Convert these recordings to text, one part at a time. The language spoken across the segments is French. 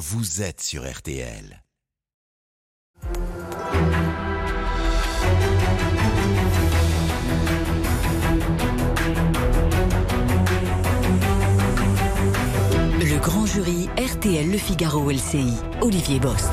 vous êtes sur RTL. Le grand jury RTL Le Figaro LCI, Olivier Bost.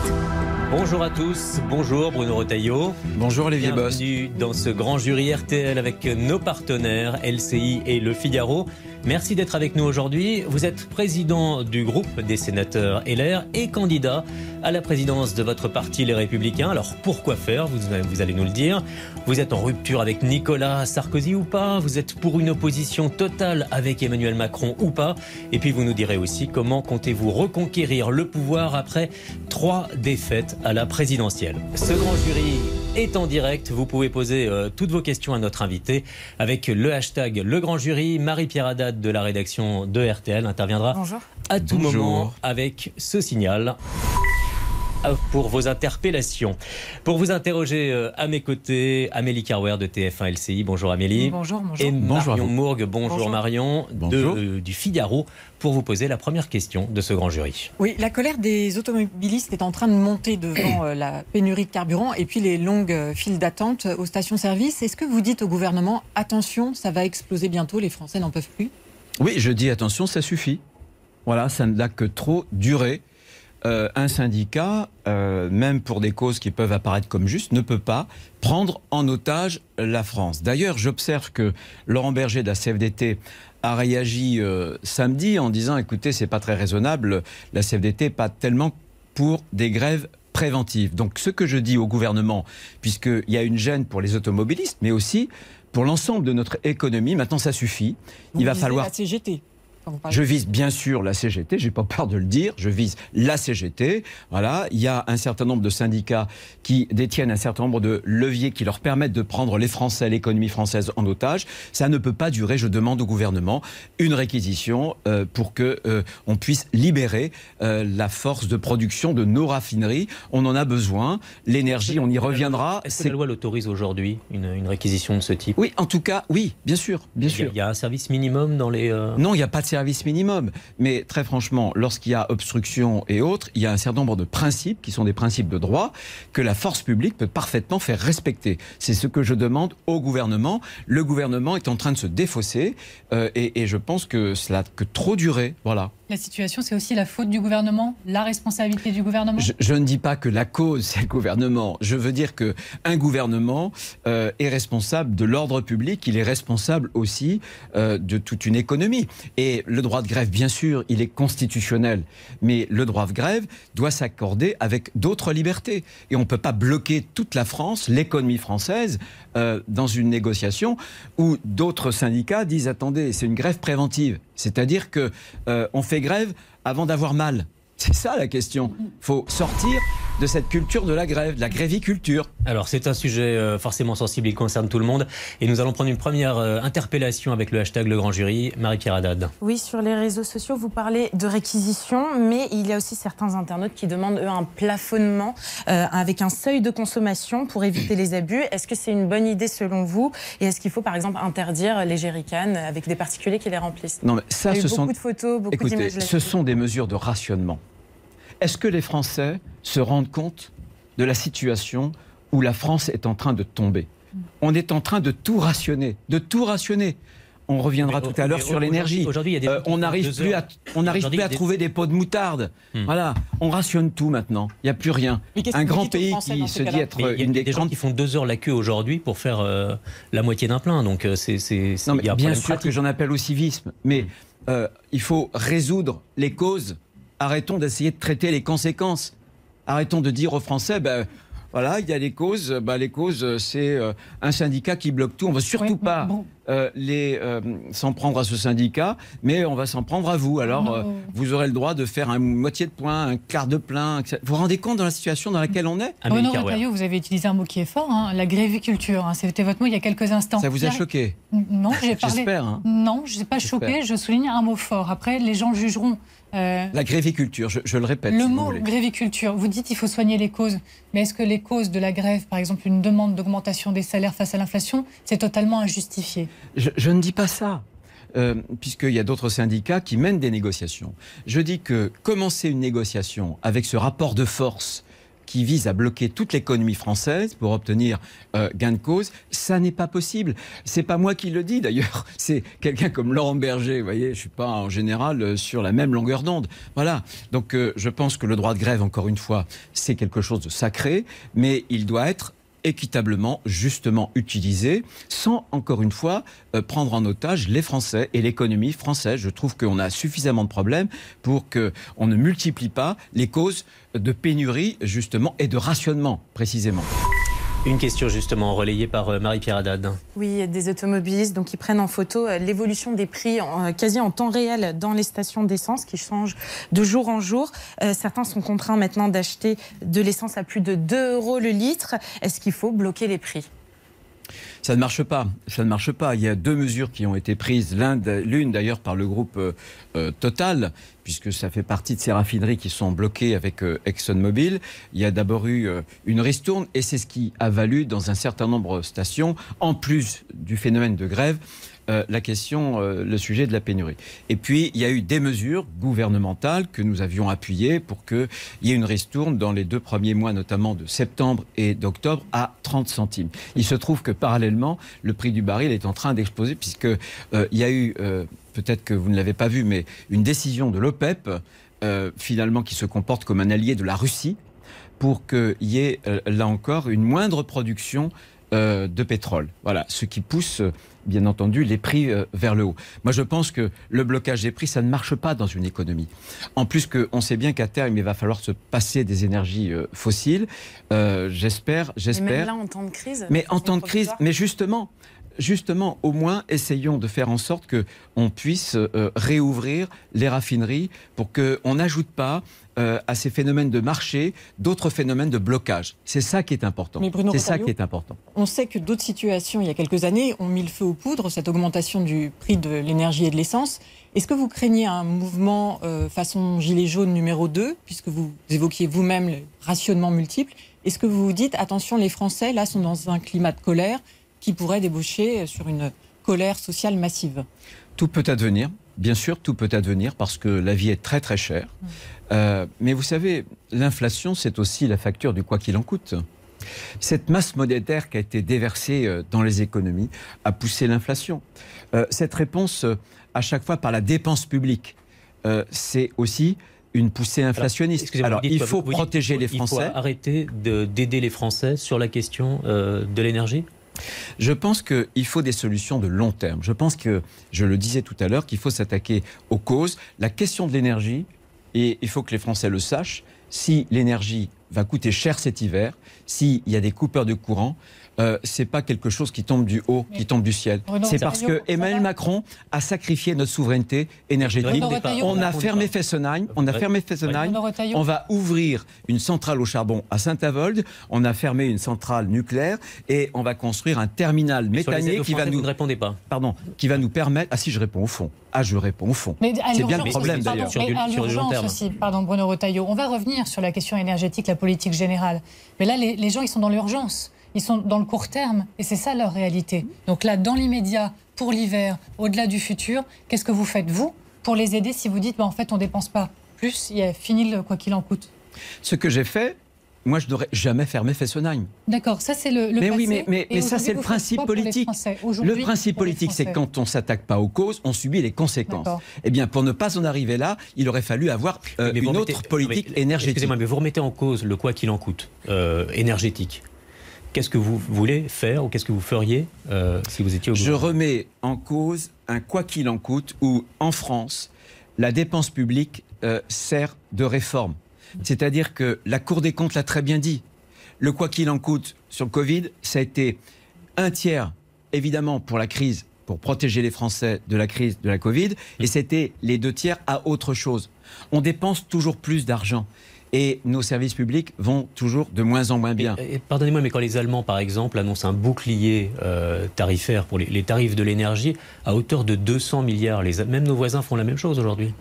Bonjour à tous, bonjour Bruno Retailleau. Bonjour Olivier Boss. Bienvenue dans ce grand jury RTL avec nos partenaires LCI et Le Figaro. Merci d'être avec nous aujourd'hui. Vous êtes président du groupe des sénateurs LR et candidat à la présidence de votre parti Les Républicains. Alors pourquoi faire? Vous, vous allez nous le dire. Vous êtes en rupture avec Nicolas Sarkozy ou pas? Vous êtes pour une opposition totale avec Emmanuel Macron ou pas? Et puis vous nous direz aussi comment comptez-vous reconquérir le pouvoir après trois défaites à la présidentielle. Ce grand jury est en direct. Vous pouvez poser euh, toutes vos questions à notre invité avec le hashtag Le Grand Jury. Marie-Pierre Haddad de la rédaction de RTL interviendra Bonjour. à tout Bonjour. moment avec ce signal pour vos interpellations. Pour vous interroger euh, à mes côtés, Amélie Carwer de TF1 LCI. Bonjour Amélie. Bonjour, bonjour. Et Bonjour Marion. Mourgue, bonjour, Bonjour. Marion, Bonjour. De, euh, du Figaro, pour vous poser la première question de ce grand jury. Oui, la colère des automobilistes est en train de monter devant euh, la pénurie de carburant et puis les longues files d'attente aux stations-service. Est-ce que vous dites au gouvernement, attention, ça va exploser bientôt, les Français n'en peuvent plus? Oui, je dis attention, ça suffit. Voilà, ça n'a que trop duré. Euh, un syndicat, euh, même pour des causes qui peuvent apparaître comme justes, ne peut pas prendre en otage la France. D'ailleurs, j'observe que Laurent Berger de la CFDT a réagi euh, samedi en disant écoutez, c'est pas très raisonnable, la CFDT n'est pas tellement pour des grèves préventives. Donc, ce que je dis au gouvernement, puisqu'il y a une gêne pour les automobilistes, mais aussi pour l'ensemble de notre économie, maintenant ça suffit. Vous Il va falloir la CGT. Quand vous parlez. je vise bien sûr la CGT, j'ai pas peur de le dire, je vise la CGT. Voilà, il y a un certain nombre de syndicats qui détiennent un certain nombre de leviers qui leur permettent de prendre les Français, l'économie française en otage. Ça ne peut pas durer. Je demande au gouvernement une réquisition euh, pour que euh, on puisse libérer euh, la force de production de nos raffineries. On en a besoin. L'énergie, on y reviendra. Est-ce que la loi l'autorise aujourd'hui, une, une réquisition de ce type? Oui, en tout cas, oui, bien sûr, bien il y, a, sûr. il y a un service minimum dans les... euh, Non, il n'y a pas de service minimum. Mais très franchement, lorsqu'il y a obstruction et autres, il y a un certain nombre de principes qui sont des principes de droit que la force publique peut parfaitement faire respecter. C'est ce que je demande au gouvernement. Le gouvernement est en train de se défausser euh, et, et je pense que cela que trop duré. Voilà. La situation, c'est aussi la faute du gouvernement, la responsabilité du gouvernement? Je, je ne dis pas que la cause c'est le gouvernement. Je veux dire que un gouvernement euh, est responsable de l'ordre public. Il est responsable aussi euh, de toute une économie. Et le droit de grève, bien sûr, il est constitutionnel, mais le droit de grève doit s'accorder avec d'autres libertés. Et on ne peut pas bloquer toute la France, l'économie française, euh, dans une négociation où d'autres syndicats disent attendez, c'est une grève préventive. C'est-à-dire que euh, on fait grève avant d'avoir mal. C'est ça la question. Il faut sortir de cette culture de la grève, de la gréviculture. Alors c'est un sujet euh, forcément sensible, il concerne tout le monde. Et nous allons prendre une première euh, interpellation avec le hashtag Le Grand Jury. Marie-Pierre Haddad. Oui, sur les réseaux sociaux, vous parlez de réquisition, mais il y a aussi certains internautes qui demandent, eux, un plafonnement euh, avec un seuil de consommation pour éviter les abus. Est-ce que c'est une bonne idée selon vous? Et est-ce qu'il faut, par exemple, interdire les jerrycans avec des particuliers qui les remplissent? Non, mais ça, Il y a eu ce beaucoup sont, de photos, beaucoup écoutez, d'images ce sont des mesures de rationnement. Est-ce que les Français se rendent compte de la situation où la France est en train de tomber? On est en train de tout rationner, de tout rationner. On reviendra Mais tout à l'heure sur l'énergie. Euh, on n'arrive plus à, on n'arrive Aujourd'hui, plus à il y a des- trouver des pots de moutarde. Hmm. Voilà, on rationne tout maintenant. Il n'y a plus rien. Un grand pays qui se dit être Mais il y a, une il y a des des gens grandes qui font deux heures la queue aujourd'hui pour faire euh, la moitié d'un plein. Donc euh, c'est c'est- c'est- Non, mais il y a un bien sûr que j'en appelle au civisme, mais euh, il faut résoudre les causes. Arrêtons d'essayer de traiter les conséquences. Arrêtons de dire aux Français, ben, voilà, il y a les causes. Ben, les causes, c'est euh, un syndicat qui bloque tout. On ne va surtout pas bon. euh, les euh, s'en prendre à ce syndicat, mais on va s'en prendre à vous. Alors, euh, vous aurez le droit de faire un moitié de point, un quart de plein. etc. Vous vous rendez compte dans la situation dans laquelle on est? Bruno Carwer. Retailleau, vous avez utilisé un mot qui est fort, hein, la gréviculture. hein, C'était votre mot il y a quelques instants. Ça vous a choqué? Non, j'ai parlé. J'espère. hein. Non, je n'ai pas choqué, je souligne un mot fort. Après, les gens jugeront. Euh, La gréviculture, je, je le répète. le si mot gréviculture, vous dites il faut soigner les causes. Mais est-ce que les causes de la grève, par exemple une demande d'augmentation des salaires face à l'inflation, c'est totalement injustifié Je, je ne dis pas ça. euh, puisqu'il y a d'autres syndicats qui mènent des négociations. Je dis que commencer une négociation avec ce rapport de force qui vise à bloquer toute l'économie française pour obtenir euh, gain de cause, ça n'est pas possible. C'est pas moi qui le dis d'ailleurs, c'est quelqu'un comme Laurent Berger. Vous voyez, je suis pas en général euh, sur la même longueur d'onde. Voilà. Donc euh, je pense que le droit de grève, encore une fois, c'est quelque chose de sacré, mais il doit être équitablement, justement utilisé, sans, encore une fois, euh, prendre en otage les Français et l'économie française. Je trouve qu'on a suffisamment de problèmes pour qu'on ne multiplie pas les causes de pénurie, justement, et de rationnement, précisément. Une question justement relayée par euh, Marie-Pierre Haddad. Oui, des automobilistes donc, qui prennent en photo euh, l'évolution des prix en, quasi en temps réel dans les stations d'essence qui changent de jour en jour. certains sont contraints maintenant d'acheter de l'essence à plus de 2 euros le litre. Est-ce qu'il faut bloquer les prix? Ça ne marche pas. Il y a deux mesures qui ont été prises, l'une d'ailleurs par le groupe euh, euh, Total, puisque ça fait partie de ces raffineries qui sont bloquées avec euh, ExxonMobil. Il y a d'abord eu une ristourne et c'est ce qui a valu dans un certain nombre de stations, en plus du phénomène de grève, euh, la question, euh, le sujet de la pénurie. Et puis, il y a eu des mesures gouvernementales que nous avions appuyées pour qu'il y ait une ristourne dans les deux premiers mois, notamment de septembre et d'octobre, à 30 centimes. Il se trouve que parallèlement, le prix du baril est en train d'exploser, puisqu'il euh, y a eu, peut-être que vous ne l'avez pas vu, mais une décision de l'OPEP, finalement, qui se comporte comme un allié de la Russie, pour qu'il y ait, là encore, une moindre production de pétrole. Voilà, ce qui pousse bien entendu, les prix euh, vers le haut. Moi, je pense que le blocage des prix, ça ne marche pas dans une économie. En plus qu'on sait bien qu'à terme, il va falloir se passer des énergies euh, fossiles. Euh, j'espère, j'espère. Mais là, en temps de crise. Mais en temps de crise, mais justement, justement, au moins, essayons de faire en sorte que on puisse réouvrir les raffineries pour qu'on n'ajoute pas euh, à ces phénomènes de marché d'autres phénomènes de blocage. C'est ça qui est important. C'est ça qui est important. On sait que d'autres situations, il y a quelques années, ont mis le feu aux poudres, cette augmentation du prix de l'énergie et de l'essence. Est-ce que vous craignez un mouvement euh, façon gilet jaune numéro 2, puisque vous évoquiez vous-même le rationnement multiple? Est-ce que vous vous dites, attention, les Français, là, sont dans un climat de colère qui pourrait débaucher sur une colère sociale massive? Tout peut advenir. Bien sûr, tout peut advenir parce que la vie est très très chère. Euh, mais vous savez, l'inflation, c'est aussi la facture du quoi qu'il en coûte. Cette masse monétaire qui a été déversée euh, dans les économies a poussé l'inflation. Euh, cette réponse, à chaque fois par la dépense publique, c'est aussi une poussée inflationniste. Alors, il faut protéger les Français. Il faut arrêter d'aider les Français sur la question de l'énergie? Je pense qu'il faut des solutions de long terme. Je pense que, je le disais tout à l'heure, qu'il faut s'attaquer aux causes. La question de l'énergie, et il faut que les Français le sachent, si l'énergie va coûter cher cet hiver, s'il y a des coupeurs de courant, euh, c'est pas quelque chose qui tombe du haut, qui tombe du ciel. C'est parce que Emmanuel Macron a sacrifié notre souveraineté énergétique. On a fermé Fessenheim, on a fermé Fessenheim. On va ouvrir une centrale au charbon à Saint-Avold. On a fermé une centrale nucléaire et on va construire un terminal méthanier qui va nous. Vous ne répondez pas. Pardon, qui va nous permettre. Ah si, je réponds au fond. Ah, je réponds au fond. C'est bien le problème d'ailleurs. Sur, l'urgence aussi, pardon, Bruno Retailleau. On va revenir sur la question énergétique, la politique générale. Mais là, les, les gens, ils sont dans l'urgence ils sont dans le court terme et c'est ça leur réalité. Donc là, dans l'immédiat, pour l'hiver, au-delà du futur, qu'est-ce que vous faites, vous, pour les aider si vous dites, bah, en fait, on ne dépense pas plus, il y a fini le quoi qu'il en coûte? Ce que j'ai fait, moi, je n'aurais jamais fermé Fessenheim. D'accord, ça c'est le, mais passé. Oui, mais, mais, mais ça c'est le principe politique. Le principe politique, c'est quand on s'attaque pas aux causes, on subit les conséquences. Eh bien, pour ne pas en arriver là, il aurait fallu avoir euh, une autre politique énergétique. Excusez-moi, mais vous remettez en cause le quoi qu'il en coûte euh, énergétique. Qu'est-ce que vous voulez faire ou qu'est-ce que vous feriez euh, si vous étiez au Je remets en cause un quoi qu'il en coûte où, en France, la dépense publique euh, sert de réforme. C'est-à-dire que la Cour des comptes l'a très bien dit. Le quoi qu'il en coûte sur le Covid, ça a été un tiers, évidemment, pour la crise, pour protéger les Français de la crise de la Covid, et c'était les deux tiers à autre chose. On dépense toujours plus d'argent et nos services publics vont toujours de moins en moins bien. Pardonnez-moi, mais quand les Allemands, par exemple, annoncent un bouclier euh, tarifaire pour les, tarifs de l'énergie à hauteur de 200 milliards, les, même nos voisins font la même chose aujourd'hui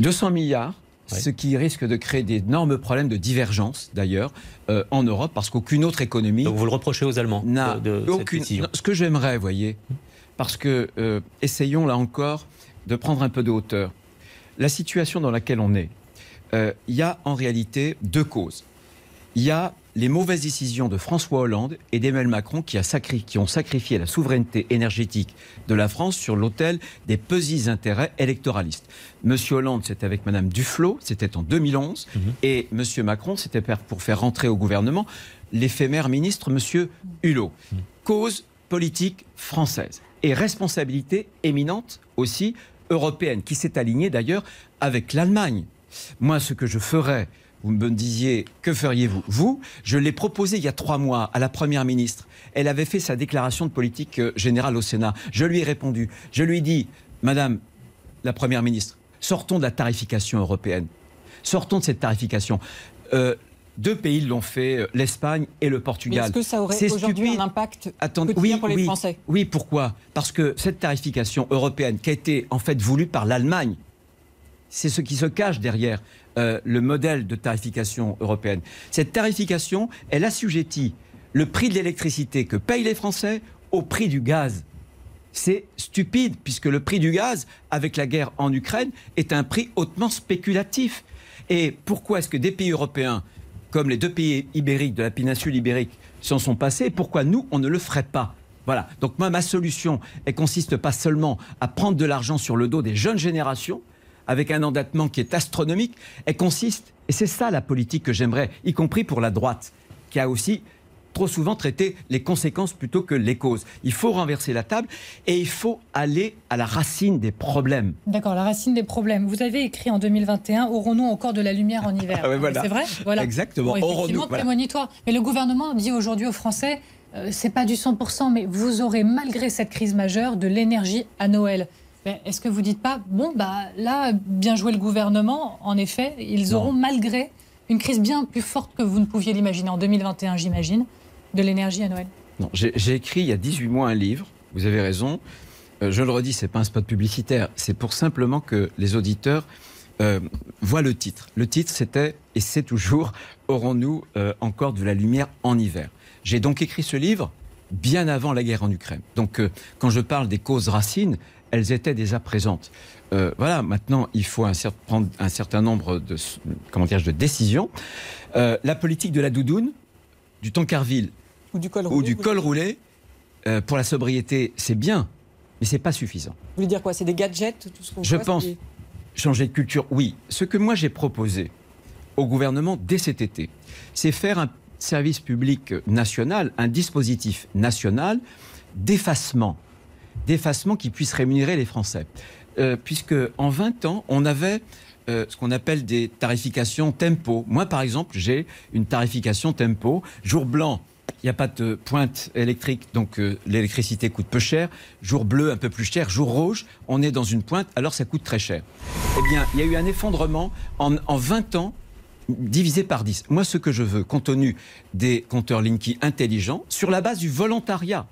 200 milliards ce qui risque de créer d'énormes problèmes de divergence, d'ailleurs, euh, en Europe, parce qu'aucune autre économie. Donc vous le reprochez aux Allemands n'a aucune. ce que j'aimerais, voyez, parce que euh, essayons là encore de prendre un peu de hauteur. La situation dans laquelle on est, il y a en réalité deux causes. Il y a les mauvaises décisions de François Hollande et d'Emmanuel Macron qui, a sacri- qui ont sacrifié la souveraineté énergétique de la France sur l'autel des petits intérêts électoralistes. Monsieur Hollande, c'était avec Madame Duflot, c'était en 2011, et Monsieur Macron, c'était pour faire rentrer au gouvernement l'éphémère ministre Monsieur Hulot. Cause politique française et responsabilité éminente aussi européenne, qui s'est alignée d'ailleurs avec l'Allemagne. Moi, ce que je ferais, vous me disiez, que feriez-vous? Vous, je l'ai proposé il y a trois mois à la Première ministre. Elle avait fait sa déclaration de politique euh, générale au Sénat. Je lui ai répondu. Je lui ai dit, Madame la Première ministre, sortons de la tarification européenne. Sortons de cette tarification. Euh, deux pays l'ont fait, euh, l'Espagne et le Portugal. est-ce que ça aurait aujourd'hui un impact quotidien oui, pour les oui, Français? Oui, pourquoi? Parce que cette tarification européenne qui a été en fait voulue par l'Allemagne, c'est ce qui se cache derrière euh, le modèle de tarification européenne. Cette tarification, elle assujettit le prix de l'électricité que payent les Français au prix du gaz. C'est stupide, puisque le prix du gaz, avec la guerre en Ukraine, est un prix hautement spéculatif. Et pourquoi est-ce que des pays européens, comme les deux pays ibériques de la péninsule ibérique, s'en sont passés, pourquoi nous, on ne le ferait pas? Voilà. Donc moi, ma solution, elle consiste pas seulement à prendre de l'argent sur le dos des jeunes générations, avec un endettement qui est astronomique, elle consiste, et c'est ça la politique que j'aimerais, y compris pour la droite, qui a aussi trop souvent traité les conséquences plutôt que les causes. Il faut renverser la table et il faut aller à la racine des problèmes. D'accord, la racine des problèmes. Vous avez écrit en 2021 Aurons-nous encore de la lumière en hiver? Ah voilà. C'est vrai? Voilà. Exactement. Bon, effectivement, voilà. prémonitoire. Mais le gouvernement dit aujourd'hui aux Français euh, c'est pas du 100%, mais vous aurez, malgré cette crise majeure, de l'énergie à Noël. Ben, Est-ce que vous dites pas, bon, bah là, bien joué le gouvernement, en effet, ils Non. auront, malgré une crise bien plus forte que vous ne pouviez l'imaginer en 2021, j'imagine, de l'énergie à Noël? Non, j'ai j'ai écrit il y a 18 mois un livre, vous avez raison. Euh, je le redis, c'est pas un spot publicitaire, c'est pour simplement que les auditeurs euh, voient le titre. Le titre, c'était, et c'est toujours, Aurons-nous euh, encore de la lumière en hiver? J'ai donc écrit ce livre bien avant la guerre en Ukraine. Donc, euh, quand je parle des causes racines, elles étaient déjà présentes. Euh, voilà, maintenant, il faut un cer- prendre un certain nombre de, comment de décisions. Euh, la politique de la doudoune, du Tancarville Ou du col ou roulé du vous col voulez- roulé, euh, pour la sobriété, c'est bien, mais c'est pas suffisant. Vous voulez dire quoi C'est des gadgets tout ce qu'on Je voit, pense. Changer de culture, oui. Ce que moi j'ai proposé au gouvernement dès cet été, c'est faire un service public national, un dispositif national d'effacement, d'effacement qui puisse rémunérer les Français. Euh, puisque en 20 ans, on avait euh, ce qu'on appelle des tarifications tempo. Moi, par exemple, j'ai une tarification tempo. Jour blanc, il n'y a pas de pointe électrique, donc euh, l'électricité coûte peu cher. Jour bleu, un peu plus cher. Jour rouge, on est dans une pointe, alors ça coûte très cher. Eh bien, il y a eu un effondrement en, en 20 ans divisé par 10. Moi, ce que je veux, compte tenu des compteurs Linky intelligents, sur la base du volontariat,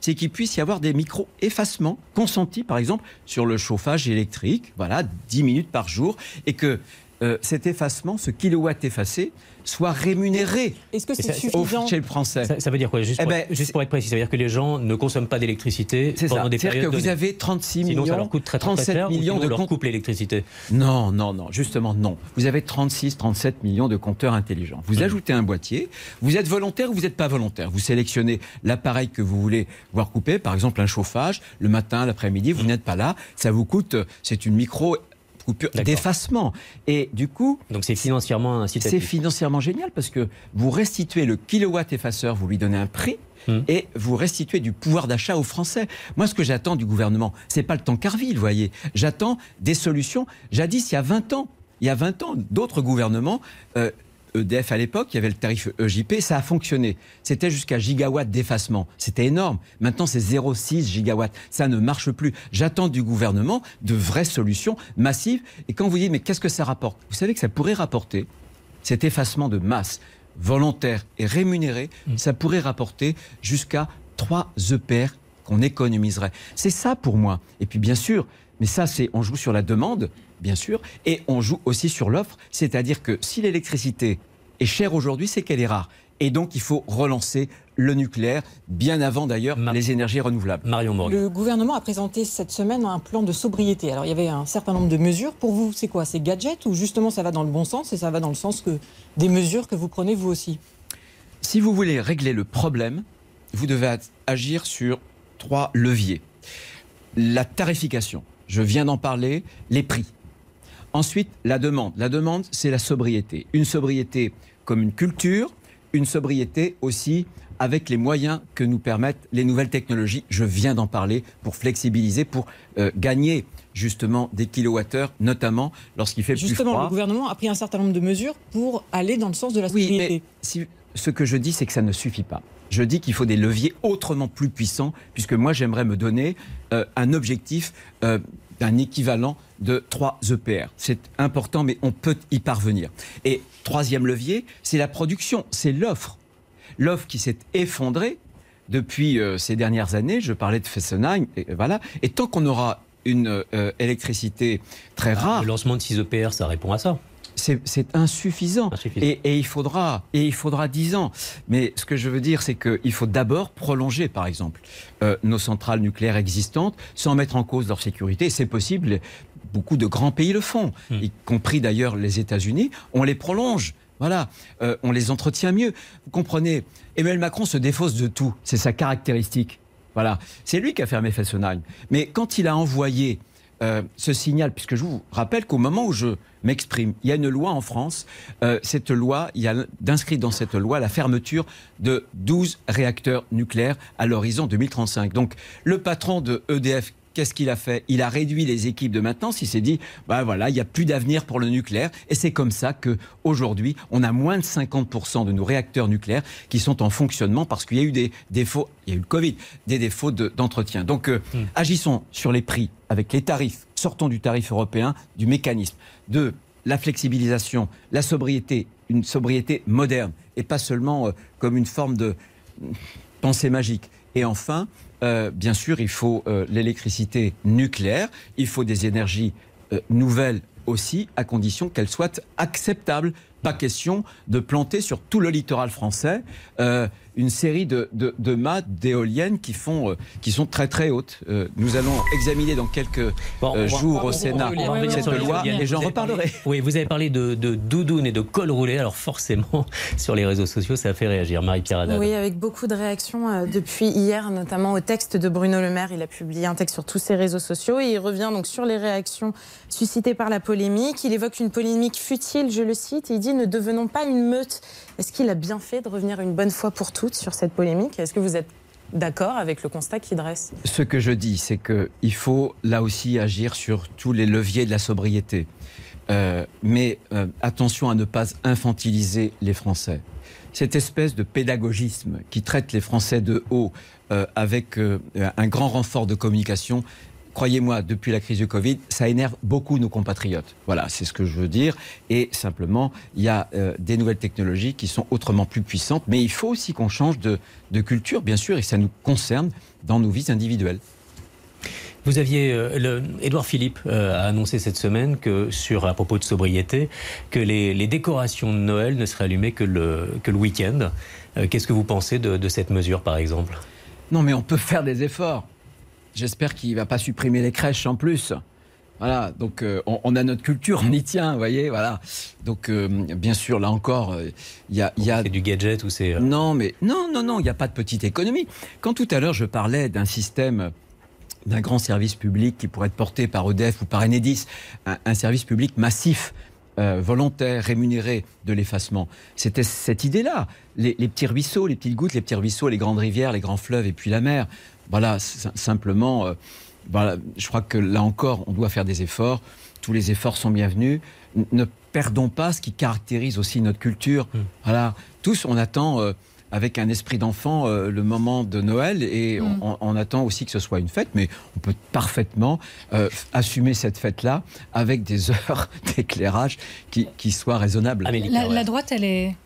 c'est qu'il puisse y avoir des micro-effacements consentis, par exemple, sur le chauffage électrique, voilà, 10 minutes par jour, et que euh, cet effacement, ce kilowatt effacé, soit rémunéré Est-ce que c'est suffisant chez le Français. Ça, ça veut dire quoi juste, Eh pour, ben, juste pour être précis, ça veut dire que les gens ne consomment pas d'électricité C'est pendant ça. des C'est-à-dire périodes que vous avez 36 Sinon, millions, ça leur coûte très, très, très 37 cher, millions sinon, de leur coupe l'électricité. Non, non, non, justement non. Vous avez 36, 37 millions de compteurs intelligents. Vous Mhm. ajoutez un boîtier, vous êtes volontaire ou vous n'êtes pas volontaire? Vous sélectionnez l'appareil que vous voulez voir couper, par exemple un chauffage, le matin, l'après-midi, vous n'êtes pas là, ça vous coûte, c'est une micro coupure d'effacement. Et du coup, Donc c'est financièrement c'est financièrement génial parce que vous restituez le kilowatt effaceur, vous lui donnez un prix. Hmm. Et vous restituez du pouvoir d'achat aux Français. Moi, ce que j'attends du gouvernement, c'est pas le temps Carville, vous voyez. J'attends des solutions. Jadis, il y a 20 ans, il y a 20 ans, d'autres gouvernements, euh, EDF à l'époque, il y avait le tarif EJP, ça a fonctionné. C'était jusqu'à gigawatt d'effacement. C'était énorme. Maintenant, c'est 0,6 gigawatt. Ça ne marche plus. J'attends du gouvernement de vraies solutions massives. Et quand vous dites, mais qu'est-ce que ça rapporte? Vous savez que ça pourrait rapporter cet effacement de masse volontaire et rémunéré, ça pourrait rapporter jusqu'à 3 EPR qu'on économiserait. C'est ça pour moi. Et puis bien sûr, mais ça c'est on joue sur la demande, bien sûr, et on joue aussi sur l'offre, c'est-à-dire que si l'électricité est chère aujourd'hui, c'est qu'elle est rare. Et donc, il faut relancer le nucléaire, bien avant d'ailleurs les énergies renouvelables. Marion Morgan. Le gouvernement a présenté cette semaine un plan de sobriété. Alors, il y avait un certain nombre de mesures. Pour vous, c'est quoi? C'est gadget ou justement ça va dans le bon sens et ça va dans le sens que des mesures que vous prenez vous aussi? Si vous voulez régler le problème, vous devez agir sur trois leviers. La tarification, je viens d'en parler, les prix. Ensuite, la demande. La demande, c'est la sobriété. Une sobriété comme une culture, une sobriété aussi avec les moyens que nous permettent les nouvelles technologies. Je viens d'en parler pour flexibiliser, pour euh, gagner justement des kilowattheures, notamment lorsqu'il fait plus froid. Justement, le gouvernement a pris un certain nombre de mesures pour aller dans le sens de la sobriété. Oui, mais ce que je dis, c'est que ça ne suffit pas. Je dis qu'il faut des leviers autrement plus puissants, puisque moi j'aimerais me donner euh, un objectif euh, d'un équivalent de 3 EPR. C'est important, mais on peut y parvenir. Et troisième levier, c'est la production, c'est l'offre. L'offre qui s'est effondrée depuis euh, ces dernières années. Je parlais de Fessenheim, et voilà. Et tant qu'on aura une électricité très ah, rare. Le lancement de 6 EPR, ça répond à ça c'est insuffisant. Et, il faudra et il faudra 10 ans. Mais ce que je veux dire, c'est qu'il faut d'abord prolonger, par exemple, euh, nos centrales nucléaires existantes sans mettre en cause leur sécurité. C'est possible. Beaucoup de grands pays le font, hmm. y compris d'ailleurs les États-Unis. On les prolonge. Voilà, euh, on les entretient mieux. Vous comprenez, Emmanuel Macron se défausse de tout. C'est sa caractéristique. Voilà, c'est lui qui a fermé Fessenheim. Mais quand il a envoyé euh, ce signal, puisque je vous rappelle qu'au moment où je m'exprime, il y a une loi en France, euh, cette loi, il y a d'inscrit dans cette loi la fermeture de 12 réacteurs nucléaires à l'horizon 2035. Donc le patron de EDF Qu'est-ce qu'il a fait? Il a réduit les équipes de maintenance. Il s'est dit, bah voilà, il n'y a plus d'avenir pour le nucléaire. Et c'est comme ça que aujourd'hui, on a moins de 50% de nos réacteurs nucléaires qui sont en fonctionnement parce qu'il y a eu des défauts, il y a eu le Covid, des défauts d'entretien. Donc, euh, hmm. agissons sur les prix avec les tarifs. Sortons du tarif européen, du mécanisme de la flexibilisation, la sobriété, une sobriété moderne et pas seulement euh, comme une forme de pensée magique. Et enfin, euh, bien sûr, il faut euh, l'électricité nucléaire, il faut des énergies euh, nouvelles aussi, à condition qu'elles soient acceptables. Pas question de planter sur tout le littoral français une série de, de, mâts d'éoliennes qui, font, euh, qui sont très très hautes. Euh, nous allons examiner dans quelques euh, jours au Sénat cette loi et j'en reparlerai. Oui, vous avez parlé de, de doudoune et de col roulé, alors forcément sur les réseaux sociaux ça a fait réagir. Marie-Pierre Oui, avec beaucoup de réactions depuis hier, notamment au texte de Bruno Le Maire. Il a publié un texte sur tous ses réseaux sociaux et il revient donc sur les réactions suscitées par la polémique. Il évoque une polémique futile, je le cite, et il dit ne devenons pas une meute. Est-ce qu'il a bien fait de revenir une bonne fois pour toutes sur cette polémique? Est-ce que vous êtes d'accord avec le constat qu'il dresse? Ce que je dis, c'est qu'il faut là aussi agir sur tous les leviers de la sobriété. Euh, mais euh, attention à ne pas infantiliser les Français. Cette espèce de pédagogisme qui traite les Français de haut euh, avec un grand renfort de communication, croyez-moi, depuis la crise du Covid, ça énerve beaucoup nos compatriotes. Voilà, c'est ce que je veux dire. Et simplement, il y a euh, des nouvelles technologies qui sont autrement plus puissantes, mais il faut aussi qu'on change de, culture, bien sûr, et ça nous concerne dans nos vies individuelles. Vous aviez, euh, Édouard Philippe euh, a annoncé cette semaine que, sur à propos de sobriété, que les, décorations de Noël ne seraient allumées que le, que le week-end. Qu'est-ce que vous pensez de, de cette mesure, par exemple? Non, mais on peut faire des efforts. J'espère qu'il ne va pas supprimer les crèches en plus. Voilà, donc euh, on, a notre culture, on y tient, vous voyez, voilà. Donc euh, bien sûr, là encore, il y a, y a... C'est du gadget ou c'est... Euh, non, mais non, non, non, il n'y a pas de petite économie. Quand tout à l'heure je parlais d'un système d'un grand service public qui pourrait être porté par EDF ou par Enedis, un, service public massif, volontaire, rémunéré de l'effacement. C'était cette idée-là. Les, les, petits ruisseaux, les petites gouttes, les petits ruisseaux, les grandes rivières, les grands fleuves et puis la mer. Voilà, simplement, euh, voilà, je crois que là encore, on doit faire des efforts. Tous les efforts sont bienvenus. Ne perdons pas ce qui caractérise aussi notre culture. Hmm. Voilà, tous, on attend. Euh, avec un esprit d'enfant euh, le moment de Noël et hmm. on, attend aussi que ce soit une fête, mais on peut parfaitement assumer cette fête-là avec des heures d'éclairage qui, qui, soient raisonnables. la, droite, elle est,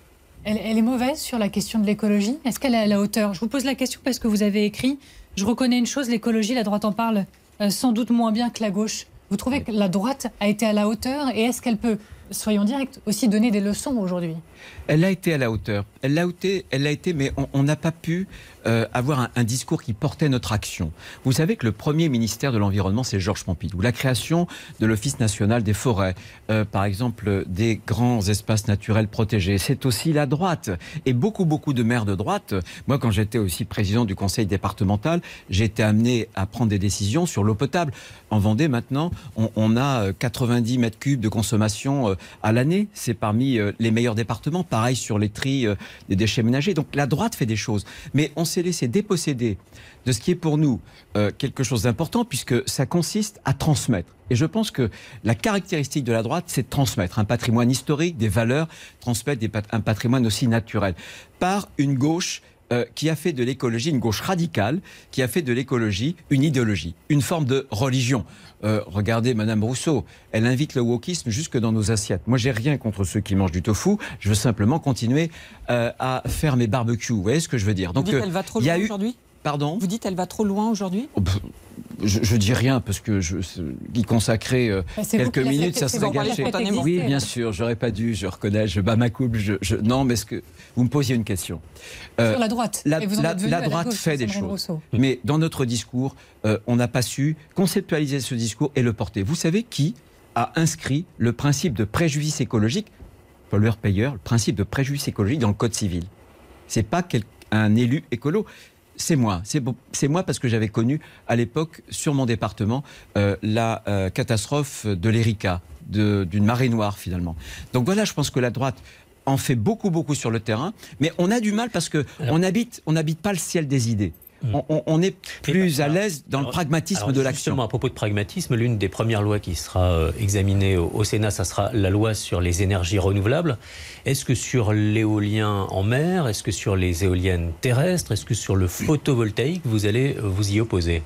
elle, elle, est mauvaise sur la question de l'écologie? Est-ce qu'elle est à la hauteur? Je vous pose la question parce que vous avez écrit je reconnais une chose, l'écologie, la droite en parle euh, sans doute moins bien que la gauche. Vous trouvez que la droite a été à la hauteur et est-ce qu'elle peut soyons directs, aussi donner des leçons aujourd'hui. Elle a été à la hauteur. Elle l'a été, elle l'a été, mais on n'a pas pu euh, avoir un, discours qui portait notre action. Vous savez que le premier ministère de l'Environnement, c'est Georges Pompidou. La création de l'Office national des forêts, euh, par exemple, des grands espaces naturels protégés, c'est aussi la droite. Et beaucoup, beaucoup de maires de droite, moi, quand j'étais aussi président du conseil départemental, j'ai été amené à prendre des décisions sur l'eau potable. En Vendée, maintenant, on, on a 90 mètres cubes de consommation euh, à l'année. C'est parmi les meilleurs départements. Pareil sur les tris des déchets ménagers. Donc la droite fait des choses. Mais on s'est laissé déposséder de ce qui est pour nous euh, quelque chose d'important, puisque ça consiste à transmettre. Et je pense que la caractéristique de la droite, c'est de transmettre un patrimoine historique, des valeurs, transmettre un patrimoine aussi naturel, par une gauche euh, qui a fait de l'écologie une gauche radicale, qui a fait de l'écologie une idéologie, une forme de religion. Euh, regardez Madame Rousseau, elle invite le wokisme jusque dans nos assiettes. Moi, j'ai rien contre ceux qui mangent du tofu. Je veux simplement continuer euh, à faire mes barbecues. Vous voyez ce que je veux dire? Donc, Vous dites, elle va trop loin aujourd'hui? Pardon? Vous dites, elle va trop loin aujourd'hui? Oh, je, je, dis rien parce que je, y consacrer euh, quelques minutes, ça serait gâché. Oui, bien sûr, j'aurais pas dû, je reconnais, je bats ma coupe. Je, non, mais ce que vous me posiez une question. Euh, Sur la droite. La, la, droite fait des choses, mais dans notre discours, euh, on n'a pas su conceptualiser ce discours et le porter. Vous savez qui a inscrit le principe de préjudice écologique, pollueur-payeur, le principe de préjudice écologique dans le code civil? C'est pas un élu écolo, c'est moi. C'est moi parce que j'avais connu à l'époque, sur mon département, euh, la euh, catastrophe de l'Erika, d'une marée noire finalement. Donc voilà, je pense que la droite en fait beaucoup, beaucoup sur le terrain, mais on a du mal parce qu'on n'habite on n'habite pas le ciel des idées. On, est plus à l'aise dans le pragmatisme de l'action. À propos de pragmatisme, l'une des premières lois qui sera euh, examinée au, Sénat, ça sera la loi sur les énergies renouvelables. Est-ce que sur l'éolien en mer, est-ce que sur les éoliennes terrestres, est-ce que sur le photovoltaïque, vous allez vous y opposer?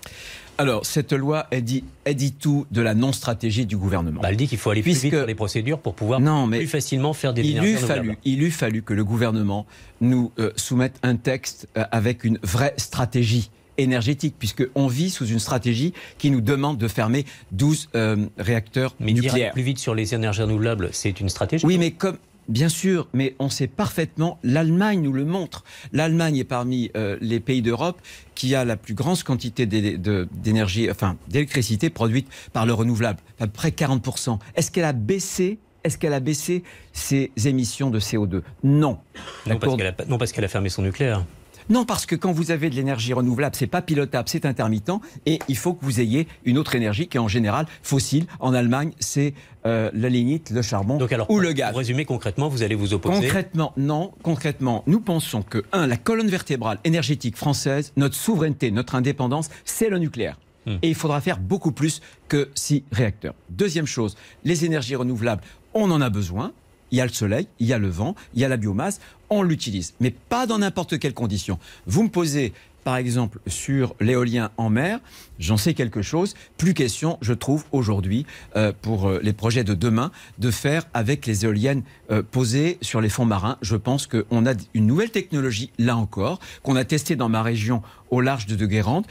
Alors, cette loi, elle dit, elle dit tout de la non-stratégie du gouvernement. Bah, elle dit qu'il faut aller plus vite sur les procédures pour pouvoir plus facilement faire des il eût fallu, Il eût fallu que le gouvernement nous euh, soumette un texte euh, avec une vraie stratégie énergétique, puisqu'on vit sous une stratégie qui nous demande de fermer 12 euh, réacteurs mais nucléaires. Mais plus vite sur les énergies renouvelables, c'est une stratégie Oui, mais comme, Bien sûr, mais on sait parfaitement, l'Allemagne nous le montre. L'Allemagne est parmi euh, les pays d'Europe qui a la plus grande quantité d'énergie, enfin d'électricité produite par le renouvelable, à peu près 40%. Est-ce qu'elle a baissé est-ce qu'elle a baissé ses émissions de CO2 Non. Non parce qu'elle a fermé son nucléaire. Non, parce que quand vous avez de l'énergie renouvelable, c'est pas pilotable, c'est intermittent, et il faut que vous ayez une autre énergie qui est en général fossile. En Allemagne, c'est euh, la lignite, le charbon ou le gaz. Pour résumer concrètement, vous allez vous opposer Concrètement, non. Concrètement, nous pensons que, un, la colonne vertébrale énergétique française, notre souveraineté, notre indépendance, c'est le nucléaire. Hmm. Et il faudra faire beaucoup plus que six réacteurs. Deuxième chose, les énergies renouvelables, on en a besoin il y a le soleil, il y a le vent, il y a la biomasse, on l'utilise, mais pas dans n'importe quelle condition. Vous me posez par exemple sur l'éolien en mer, j'en sais quelque chose. Plus question, je trouve, aujourd'hui, euh, pour euh, les projets de demain, de faire avec les éoliennes euh, posées sur les fonds marins. Je pense qu'on a une nouvelle technologie, là encore, qu'on a testée dans ma région au large de De Guérande,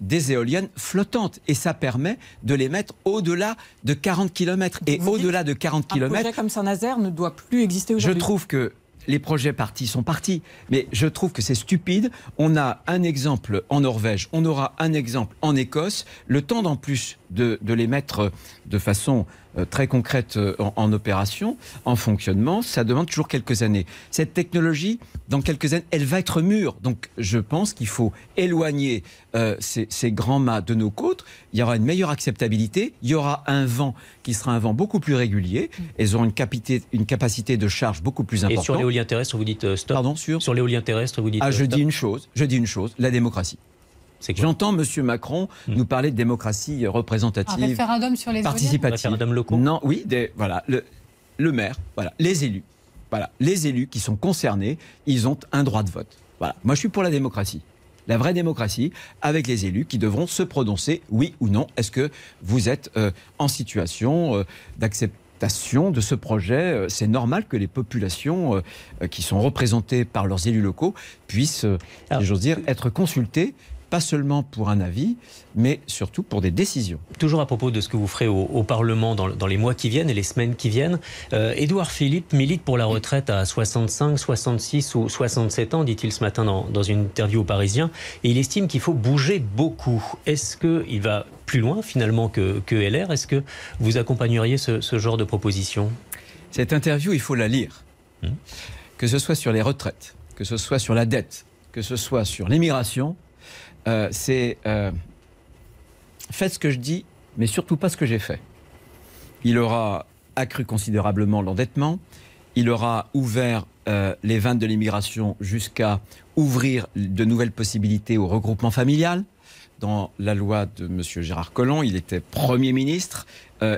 des éoliennes flottantes. Et ça permet de les mettre au-delà de 40 km. Et au-delà de 40 km... Un projet comme Saint-Nazaire ne doit plus exister aujourd'hui. Je trouve que les projets partis sont partis. Mais je trouve que c'est stupide. On a un exemple en Norvège, on aura un exemple en Écosse. Le temps d'en plus de, les mettre de façon euh, très concrète euh, en, opération, en fonctionnement, ça demande toujours quelques années. Cette technologie, dans quelques années, elle va être mûre. Donc je pense qu'il faut éloigner euh, ces, grands mâts de nos côtes. Il y aura une meilleure acceptabilité. Il y aura un vent qui sera un vent beaucoup plus régulier. Elles auront une capacité, une capacité de charge beaucoup plus importante. Et sur l'éolien terrestre, vous dites stop Pardon, sur Sur l'éolien terrestre, vous dites Ah, je dis une chose. Je dis une chose. La démocratie. J'entends M. Macron hmm. nous parler de démocratie représentative. Un référendum sur les participative. référendum locaux. Non, oui, voilà, le, le, maire, voilà, les élus, voilà, les élus qui sont concernés, ils ont un droit de vote. Voilà, moi je suis pour la démocratie. La vraie démocratie, avec les élus qui devront se prononcer, oui ou non. Est-ce que vous êtes euh, en situation euh, d'acceptation de ce projet euh, C'est normal que les populations qui sont représentées par leurs élus locaux puissent, j'ose dire, être consultées pas seulement pour un avis, mais surtout pour des décisions. Toujours à propos de ce que vous ferez au, Parlement dans, les mois qui viennent et les semaines qui viennent, euh, Édouard Philippe milite pour la retraite à 65, 66 ou 67 ans, dit-il ce matin dans, une interview au Parisien, et il estime qu'il faut bouger beaucoup. Est-ce qu'il va plus loin finalement que, LR Est-ce que vous accompagneriez ce, genre de proposition? Cette interview, il faut la lire. Hmm. Que ce soit sur les retraites, que ce soit sur la dette, que ce soit sur l'immigration, euh, c'est euh, faites ce que je dis, mais surtout pas ce que j'ai fait. Il aura accru considérablement l'endettement, il aura ouvert euh, les vannes de l'immigration jusqu'à ouvrir de nouvelles possibilités au regroupement familial. Dans la loi de M. Gérard Collomb, il était Premier ministre.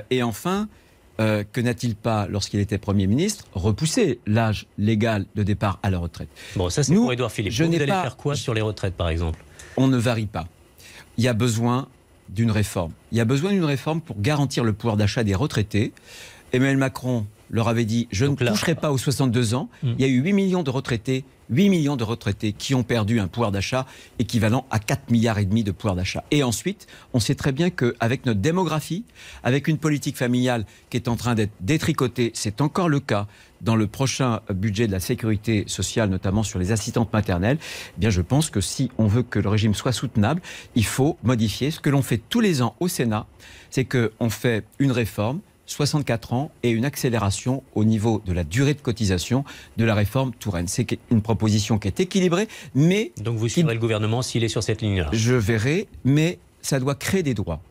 et enfin, que n'a-t-il pas, lorsqu'il était Premier ministre, repoussé l'âge légal de départ à la retraite? Bon, ça c'est pour Édouard Philippe. Je Vous allez pas... faire quoi sur les retraites, par exemple? On ne varie pas. Il y a besoin d'une réforme. Il y a besoin d'une réforme pour garantir le pouvoir d'achat des retraités. Emmanuel Macron leur avait dit je ne toucherai pas aux 62 ans. Hmm. Il y a eu 8 millions de retraités 8 millions de retraités qui ont perdu un pouvoir d'achat équivalent à 4 milliards et demi de pouvoir d'achat. Et ensuite, on sait très bien qu'avec notre démographie, avec une politique familiale qui est en train d'être détricotée, c'est encore le cas dans le prochain budget de la sécurité sociale, notamment sur les assistantes maternelles, eh bien je pense que si on veut que le régime soit soutenable, il faut modifier ce que l'on fait tous les ans au Sénat, c'est qu'on fait une réforme 64 ans et une accélération au niveau de la durée de cotisation de la réforme Touraine. C'est une proposition qui est équilibrée, mais... Donc vous suivrez le gouvernement s'il est sur cette ligne-là? Je verrai, mais ça doit créer des droits.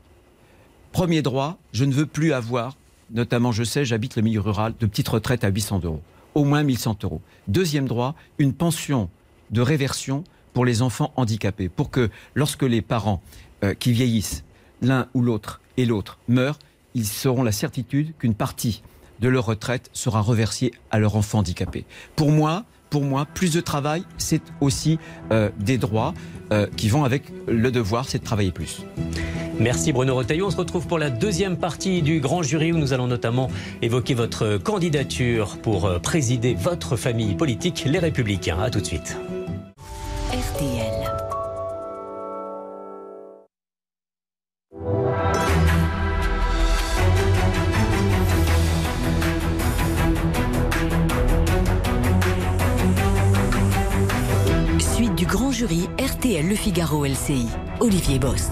Premier droit, je ne veux plus avoir, notamment je sais, j'habite le milieu rural, de petites retraites à 800 euros. Au moins 1100 euros. Deuxième droit, une pension de réversion pour les enfants handicapés, pour que lorsque les parents euh, qui vieillissent, l'un ou l'autre et l'autre meurent, ils auront la certitude qu'une partie de leur retraite sera reversée à leur enfant handicapé. Pour moi, pour moi, plus de travail, c'est aussi euh, des droits euh, qui vont avec le devoir, c'est de travailler plus. Merci Bruno Retailleau. On se retrouve pour la deuxième partie du grand jury où nous allons notamment évoquer votre candidature pour euh, présider votre famille politique, les Républicains. A tout de suite. Jury RTL Le Figaro LCI. Olivier Bost.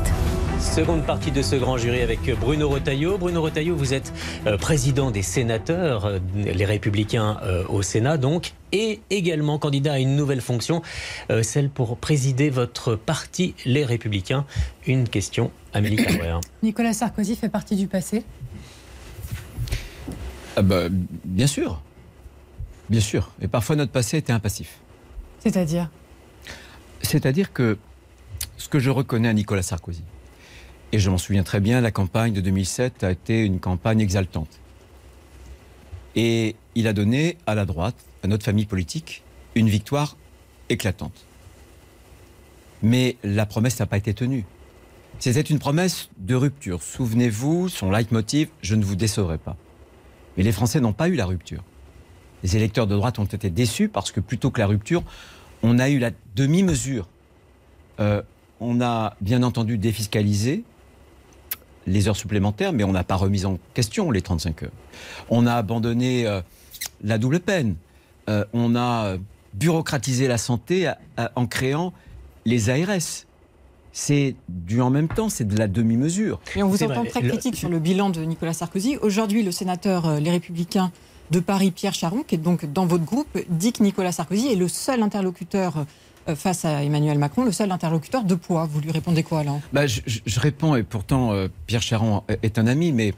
Seconde partie de ce grand jury avec Bruno Retailleau. Bruno Retailleau, vous êtes euh, président des sénateurs, euh, les républicains euh, au Sénat donc, et également candidat à une nouvelle fonction, celle pour présider votre parti, les républicains. Une question, Amélie Carrère. Nicolas Sarkozy fait partie du passé ah bah, Bien sûr. Bien sûr. Et parfois notre passé était impassif. C'est-à-dire? C'est-à-dire que ce que je reconnais à Nicolas Sarkozy, et je m'en souviens très bien, la campagne de 2007 a été une campagne exaltante. Et il a donné à la droite, à notre famille politique, une victoire éclatante. Mais la promesse n'a pas été tenue. C'était une promesse de rupture. Souvenez-vous, son leitmotiv, je ne vous décevrai pas. Mais les Français n'ont pas eu la rupture. Les électeurs de droite ont été déçus parce que plutôt que la rupture, on a eu la demi-mesure. Euh, on a bien entendu défiscalisé les heures supplémentaires, mais on n'a pas remis en question les 35 heures. On a abandonné euh, la double peine. Euh, on a bureaucratisé la santé en créant les ARS. C'est du en même temps, c'est de la demi-mesure. Et on vous entend très critique sur le bilan de Nicolas Sarkozy. Aujourd'hui, le sénateur Les Républicains de Paris, Pierre Charon, qui est donc dans votre groupe, dit que Nicolas Sarkozy est le seul interlocuteur euh, face à Emmanuel Macron, le seul interlocuteur de poids. Vous lui répondez quoi, là bah, je, réponds, et pourtant euh, Pierre Charon est un ami, mais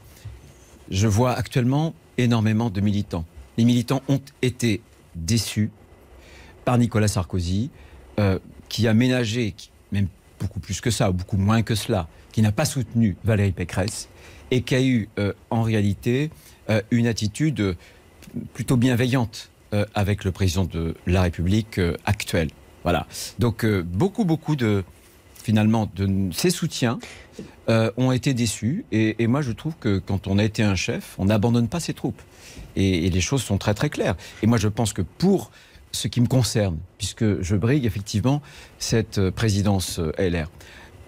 je vois actuellement énormément de militants. Les militants ont été déçus par Nicolas Sarkozy, euh, qui a ménagé, même beaucoup plus que ça, ou beaucoup moins que cela, qui n'a pas soutenu Valérie Pécresse, et qui a eu en réalité une attitude plutôt bienveillante euh, avec le président de la République euh, actuel. Voilà. Donc euh, beaucoup, beaucoup de finalement de ses soutiens ont été déçus. Et, moi, je trouve que quand on a été un chef, on n'abandonne pas ses troupes. Et, les choses sont très très claires. Et moi, je pense que pour ce qui me concerne, puisque je brigue effectivement cette euh, présidence euh, LR.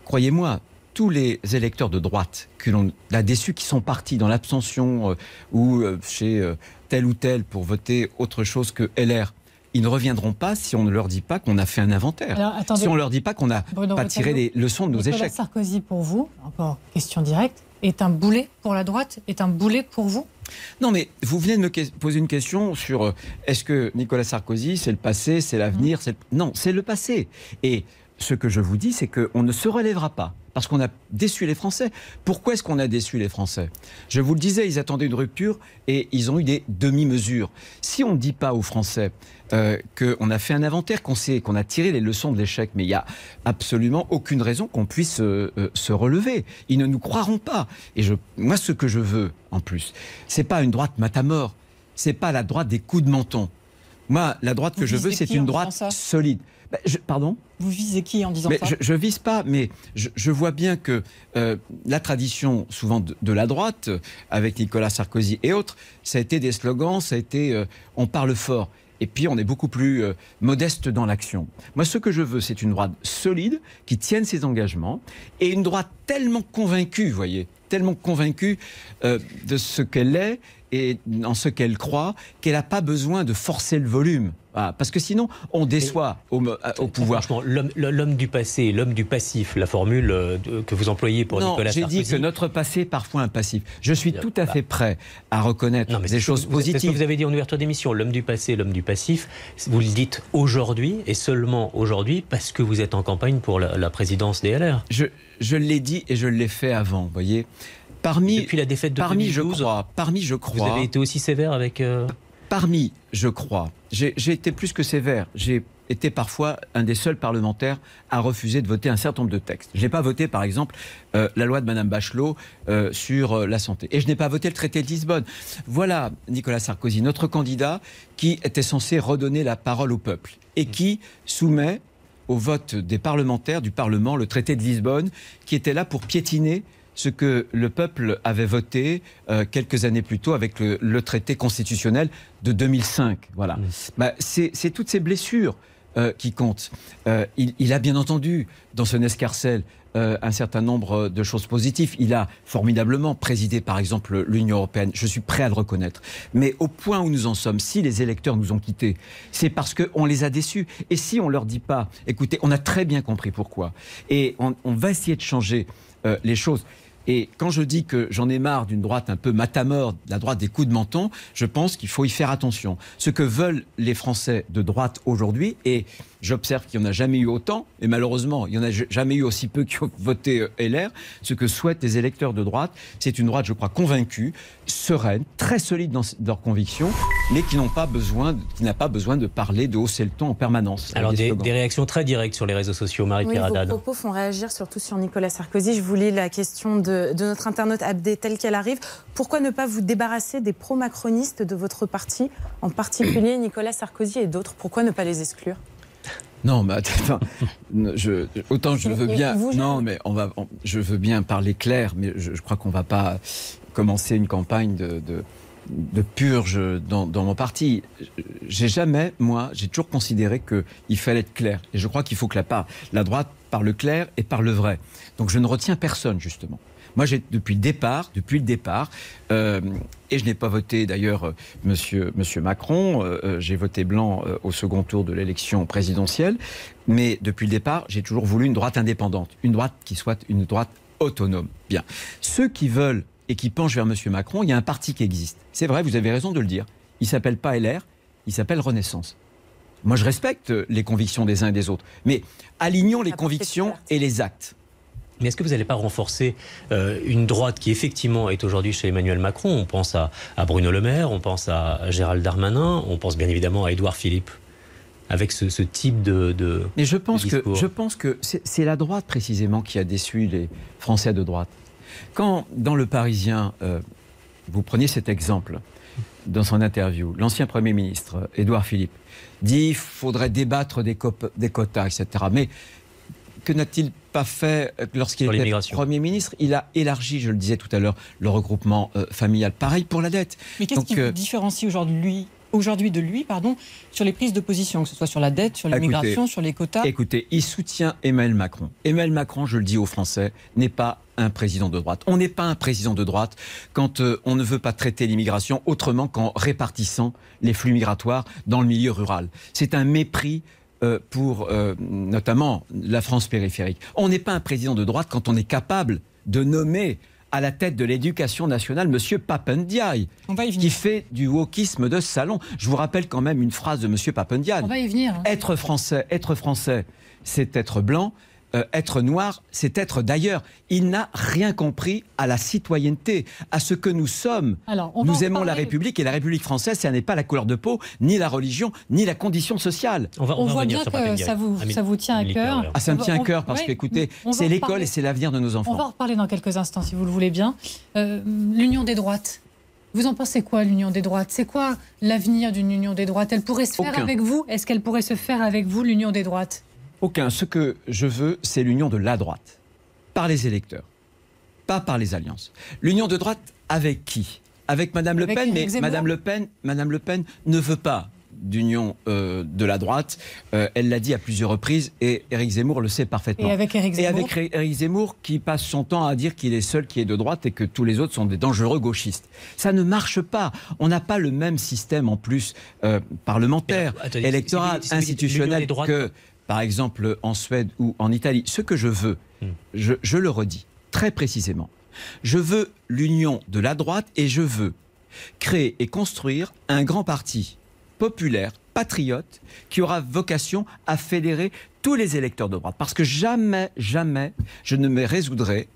Croyez-moi, tous les électeurs de droite que l'on a déçus, qui sont partis dans l'abstention euh, ou euh, chez euh, tel ou tel pour voter autre chose que LR, ils ne reviendront pas si on ne leur dit pas qu'on a fait un inventaire. Alors, attendez. si on ne leur dit pas qu'on n'a pas tiré les leçons de nos Nicolas échecs. Sarkozy, pour vous, encore question directe, est un boulet pour la droite Est un boulet pour vous? Non, mais vous venez de me poser une question sur est-ce que Nicolas Sarkozy, c'est le passé, c'est l'avenir c'est le- Non, c'est le passé. Et ce que je vous dis, c'est qu'on ne se relèvera pas. Parce qu'on a déçu les Français. Pourquoi est-ce qu'on a déçu les Français? Je vous le disais, ils attendaient une rupture et ils ont eu des demi-mesures. Si on ne dit pas aux Français euh, qu'on a fait un inventaire, qu'on sait, qu'on a tiré les leçons de l'échec, mais il n'y a absolument aucune raison qu'on puisse euh, euh, se relever. Ils ne nous croiront pas. Et je, moi, ce que je veux, en plus, c'est pas une droite matamor. C'est pas la droite des coups de menton. Moi, la droite que Vous je veux, c'est une droite solide. Je- pardon Vous visez qui en disant mais ça je, je vise pas, mais je, je vois bien que euh, la tradition, souvent de, de la droite, avec Nicolas Sarkozy et autres, ça a été des slogans, ça a été euh, on parle fort. Et puis on est beaucoup plus euh, modeste dans l'action. Moi, ce que je veux, c'est une droite solide, qui tienne ses engagements, et une droite tellement convaincue, vous voyez, tellement convaincue de ce qu'elle est et en ce qu'elle croit, qu'elle n'a pas besoin de forcer le volume. Voilà, parce que sinon, on déçoit au, pouvoir. Franchement, l'homme- du passé, l'homme du passif, la formule euh, que vous employez pour non, Nicolas j'ai Sarkozy. dit que notre passé est parfois un passif. Je suis tout à Bah. fait prêt à reconnaître Non, mais des choses vous- ce que positives. vous avez dit en ouverture d'émission, l'homme du passé, l'homme du passif. Vous le dites aujourd'hui et seulement aujourd'hui parce que vous êtes en campagne pour la, la présidence des LR. Je, je l'ai dit et je l'ai fait avant, vous voyez. Parmi, Depuis la défaite de parmi, je 2012, crois, parmi, je vous crois, avez été aussi sévère avec. euh, parmi, je crois, j'ai été plus que sévère. J'ai été parfois un des seuls parlementaires à refuser de voter un certain nombre de textes. Je n'ai pas voté, par exemple, euh, la loi de Madame Bachelot euh, sur euh, la santé. Et je n'ai pas voté le traité de Lisbonne. Voilà, Nicolas Sarkozy, notre candidat qui était censé redonner la parole au peuple et qui soumet au vote des parlementaires du Parlement le traité de Lisbonne, qui était là pour piétiner ce que le peuple avait voté euh, quelques années plus tôt avec le, le traité constitutionnel de 2005. Voilà. Bah, c'est toutes ces blessures euh, qui comptent. Euh, il, il a bien entendu, dans ce escarcelle, euh, un certain nombre de choses positives. Il a formidablement présidé, par exemple, l'Union européenne. Je suis prêt à le reconnaître. Mais au point où nous en sommes, si les électeurs nous ont quittés, c'est parce qu'on les a déçus. Et si on leur dit pas, écoutez, on a très bien compris pourquoi. Et on, on va essayer de changer euh, les choses. Et quand je dis que j'en ai marre d'une droite un peu matamor, la droite des coups de menton, je pense qu'il faut y faire attention. Ce que veulent les Français de droite aujourd'hui, et j'observe qu'il n'y en a jamais eu autant, et malheureusement, il n'y en a jamais eu aussi peu qui ont voté euh, LR, ce que souhaitent les électeurs de droite, c'est une droite, je crois, convaincue, sereine, très solide dans leurs convictions, mais qui n'ont pas besoin, de- qui n'a pas besoin de parler, de hausser le ton en permanence. Alors des, des réactions très directes sur les réseaux sociaux, Oui, Marie-Pierre vos propos font réagir surtout sur Nicolas Sarkozy. Je vous lis la question de, de notre internaute Abdé telle qu'elle arrive. Pourquoi ne pas vous débarrasser des pro-macronistes de votre parti, en particulier Nicolas Sarkozy et d'autres? Pourquoi ne pas les exclure? Non, mais attends, je, autant je veux bien. vous, non, mais on va, on- je veux bien parler clair, mais je, je crois qu'on va pas commencer une campagne de, de, de purge dans, dans mon parti. J'ai jamais, moi, j'ai toujours considéré qu'il fallait être clair. Et je crois qu'il faut que la, part, la droite parle clair et parle vrai. Donc je ne retiens personne, justement. Moi, j'ai depuis le départ, depuis le départ, euh, et je n'ai pas voté d'ailleurs euh, Monsieur, Monsieur Macron. euh, j'ai voté blanc euh, au second tour de l'élection présidentielle, mais depuis le départ, j'ai toujours voulu une droite indépendante, une droite qui soit une droite autonome. Bien. Ceux qui veulent et qui penchent vers Monsieur Macron, il y a un parti qui existe. C'est vrai, vous avez raison de le dire. Il s'appelle pas LR, il s'appelle Renaissance. Moi, je respecte les convictions des uns et des autres, mais alignons les Apporter convictions et les actes. Mais est-ce que vous n'allez pas renforcer euh, une droite qui effectivement est aujourd'hui chez Emmanuel Macron? On pense à, à Bruno Le Maire, on pense à Gérald Darmanin, on pense bien évidemment à Édouard Philippe. Avec ce, ce type de, de- Mais je pense que, je pense que c'est la droite précisément qui a déçu les Français de droite. Quand dans le Parisien, euh, vous preniez cet exemple dans son interview, l'ancien Premier ministre Édouard Philippe dit qu'il faudrait débattre des, des quotas, etc. Mais que n'a-t-il pas fait euh, lorsqu'il était. Premier ministre? Il a élargi, je le disais tout à l'heure, le regroupement euh, familial. Pareil pour la dette. Mais qu'est-ce Donc, qui euh, vous différencie aujourd'hui, lui, aujourd'hui de lui, pardon, sur les prises de position, que ce soit sur la dette, sur l'immigration, sur les quotas? Écoutez, il soutient Emmanuel Macron. Emmanuel Macron, je le dis aux Français, n'est pas un président de droite. On n'est pas un président de droite quand euh, on ne veut pas traiter l'immigration autrement qu'en répartissant les flux migratoires dans le milieu rural. C'est un mépris euh, pour euh, notamment la France périphérique. On n'est pas un président de droite quand on est capable de nommer à la tête de l'éducation nationale M. Papendiaï, qui fait du wokisme de salon. Je vous rappelle quand même une phrase de M. Papendiaï. On va y venir. Être français, être français, c'est être blanc. Euh, être noir, c'est être d'ailleurs. Il n'a rien compris à la citoyenneté, à ce que nous sommes. nous aimons la République et la République française, ce n'est pas la couleur de peau, ni la religion, ni la condition sociale. On, va, voit bien que ça vous, ça vous tient à cœur. Ah, ça me tient à cœur parce qu'écoutez, c'est l'école et c'est l'avenir de nos enfants. On va en reparler dans quelques instants, si vous le voulez bien. Euh, l'union des droites. Vous en pensez quoi, l'union des droites? C'est quoi l'avenir d'une union des droites? Elle pourrait se faire avec vous? Est-ce qu'elle pourrait se faire avec vous, l'union des droites? Aucun. Ce que je veux, c'est l'union de la droite, par les électeurs, pas par les alliances. L'union de droite avec qui? Avec Madame Le Pen, mais Madame Le Pen, Madame Le Pen ne veut pas d'union euh, de la droite. Euh, elle l'a dit à plusieurs reprises et Éric Zemmour le sait parfaitement. Et avec Éric Zemmour, et avec Éric Zemmour qui passe son temps à dire qu'il est seul qui est de droite et que tous les autres sont des dangereux gauchistes. Ça ne marche pas. On n'a pas le même système en plus euh, parlementaire, électoral, institutionnel que par exemple en Suède ou en Italie. Ce que je veux, hmm. je, le redis très précisément, je veux l'union de la droite et je veux créer et construire un grand parti populaire, patriote, qui aura vocation à fédérer tous les électeurs de droite. Parce que jamais, jamais, je ne me résoudrai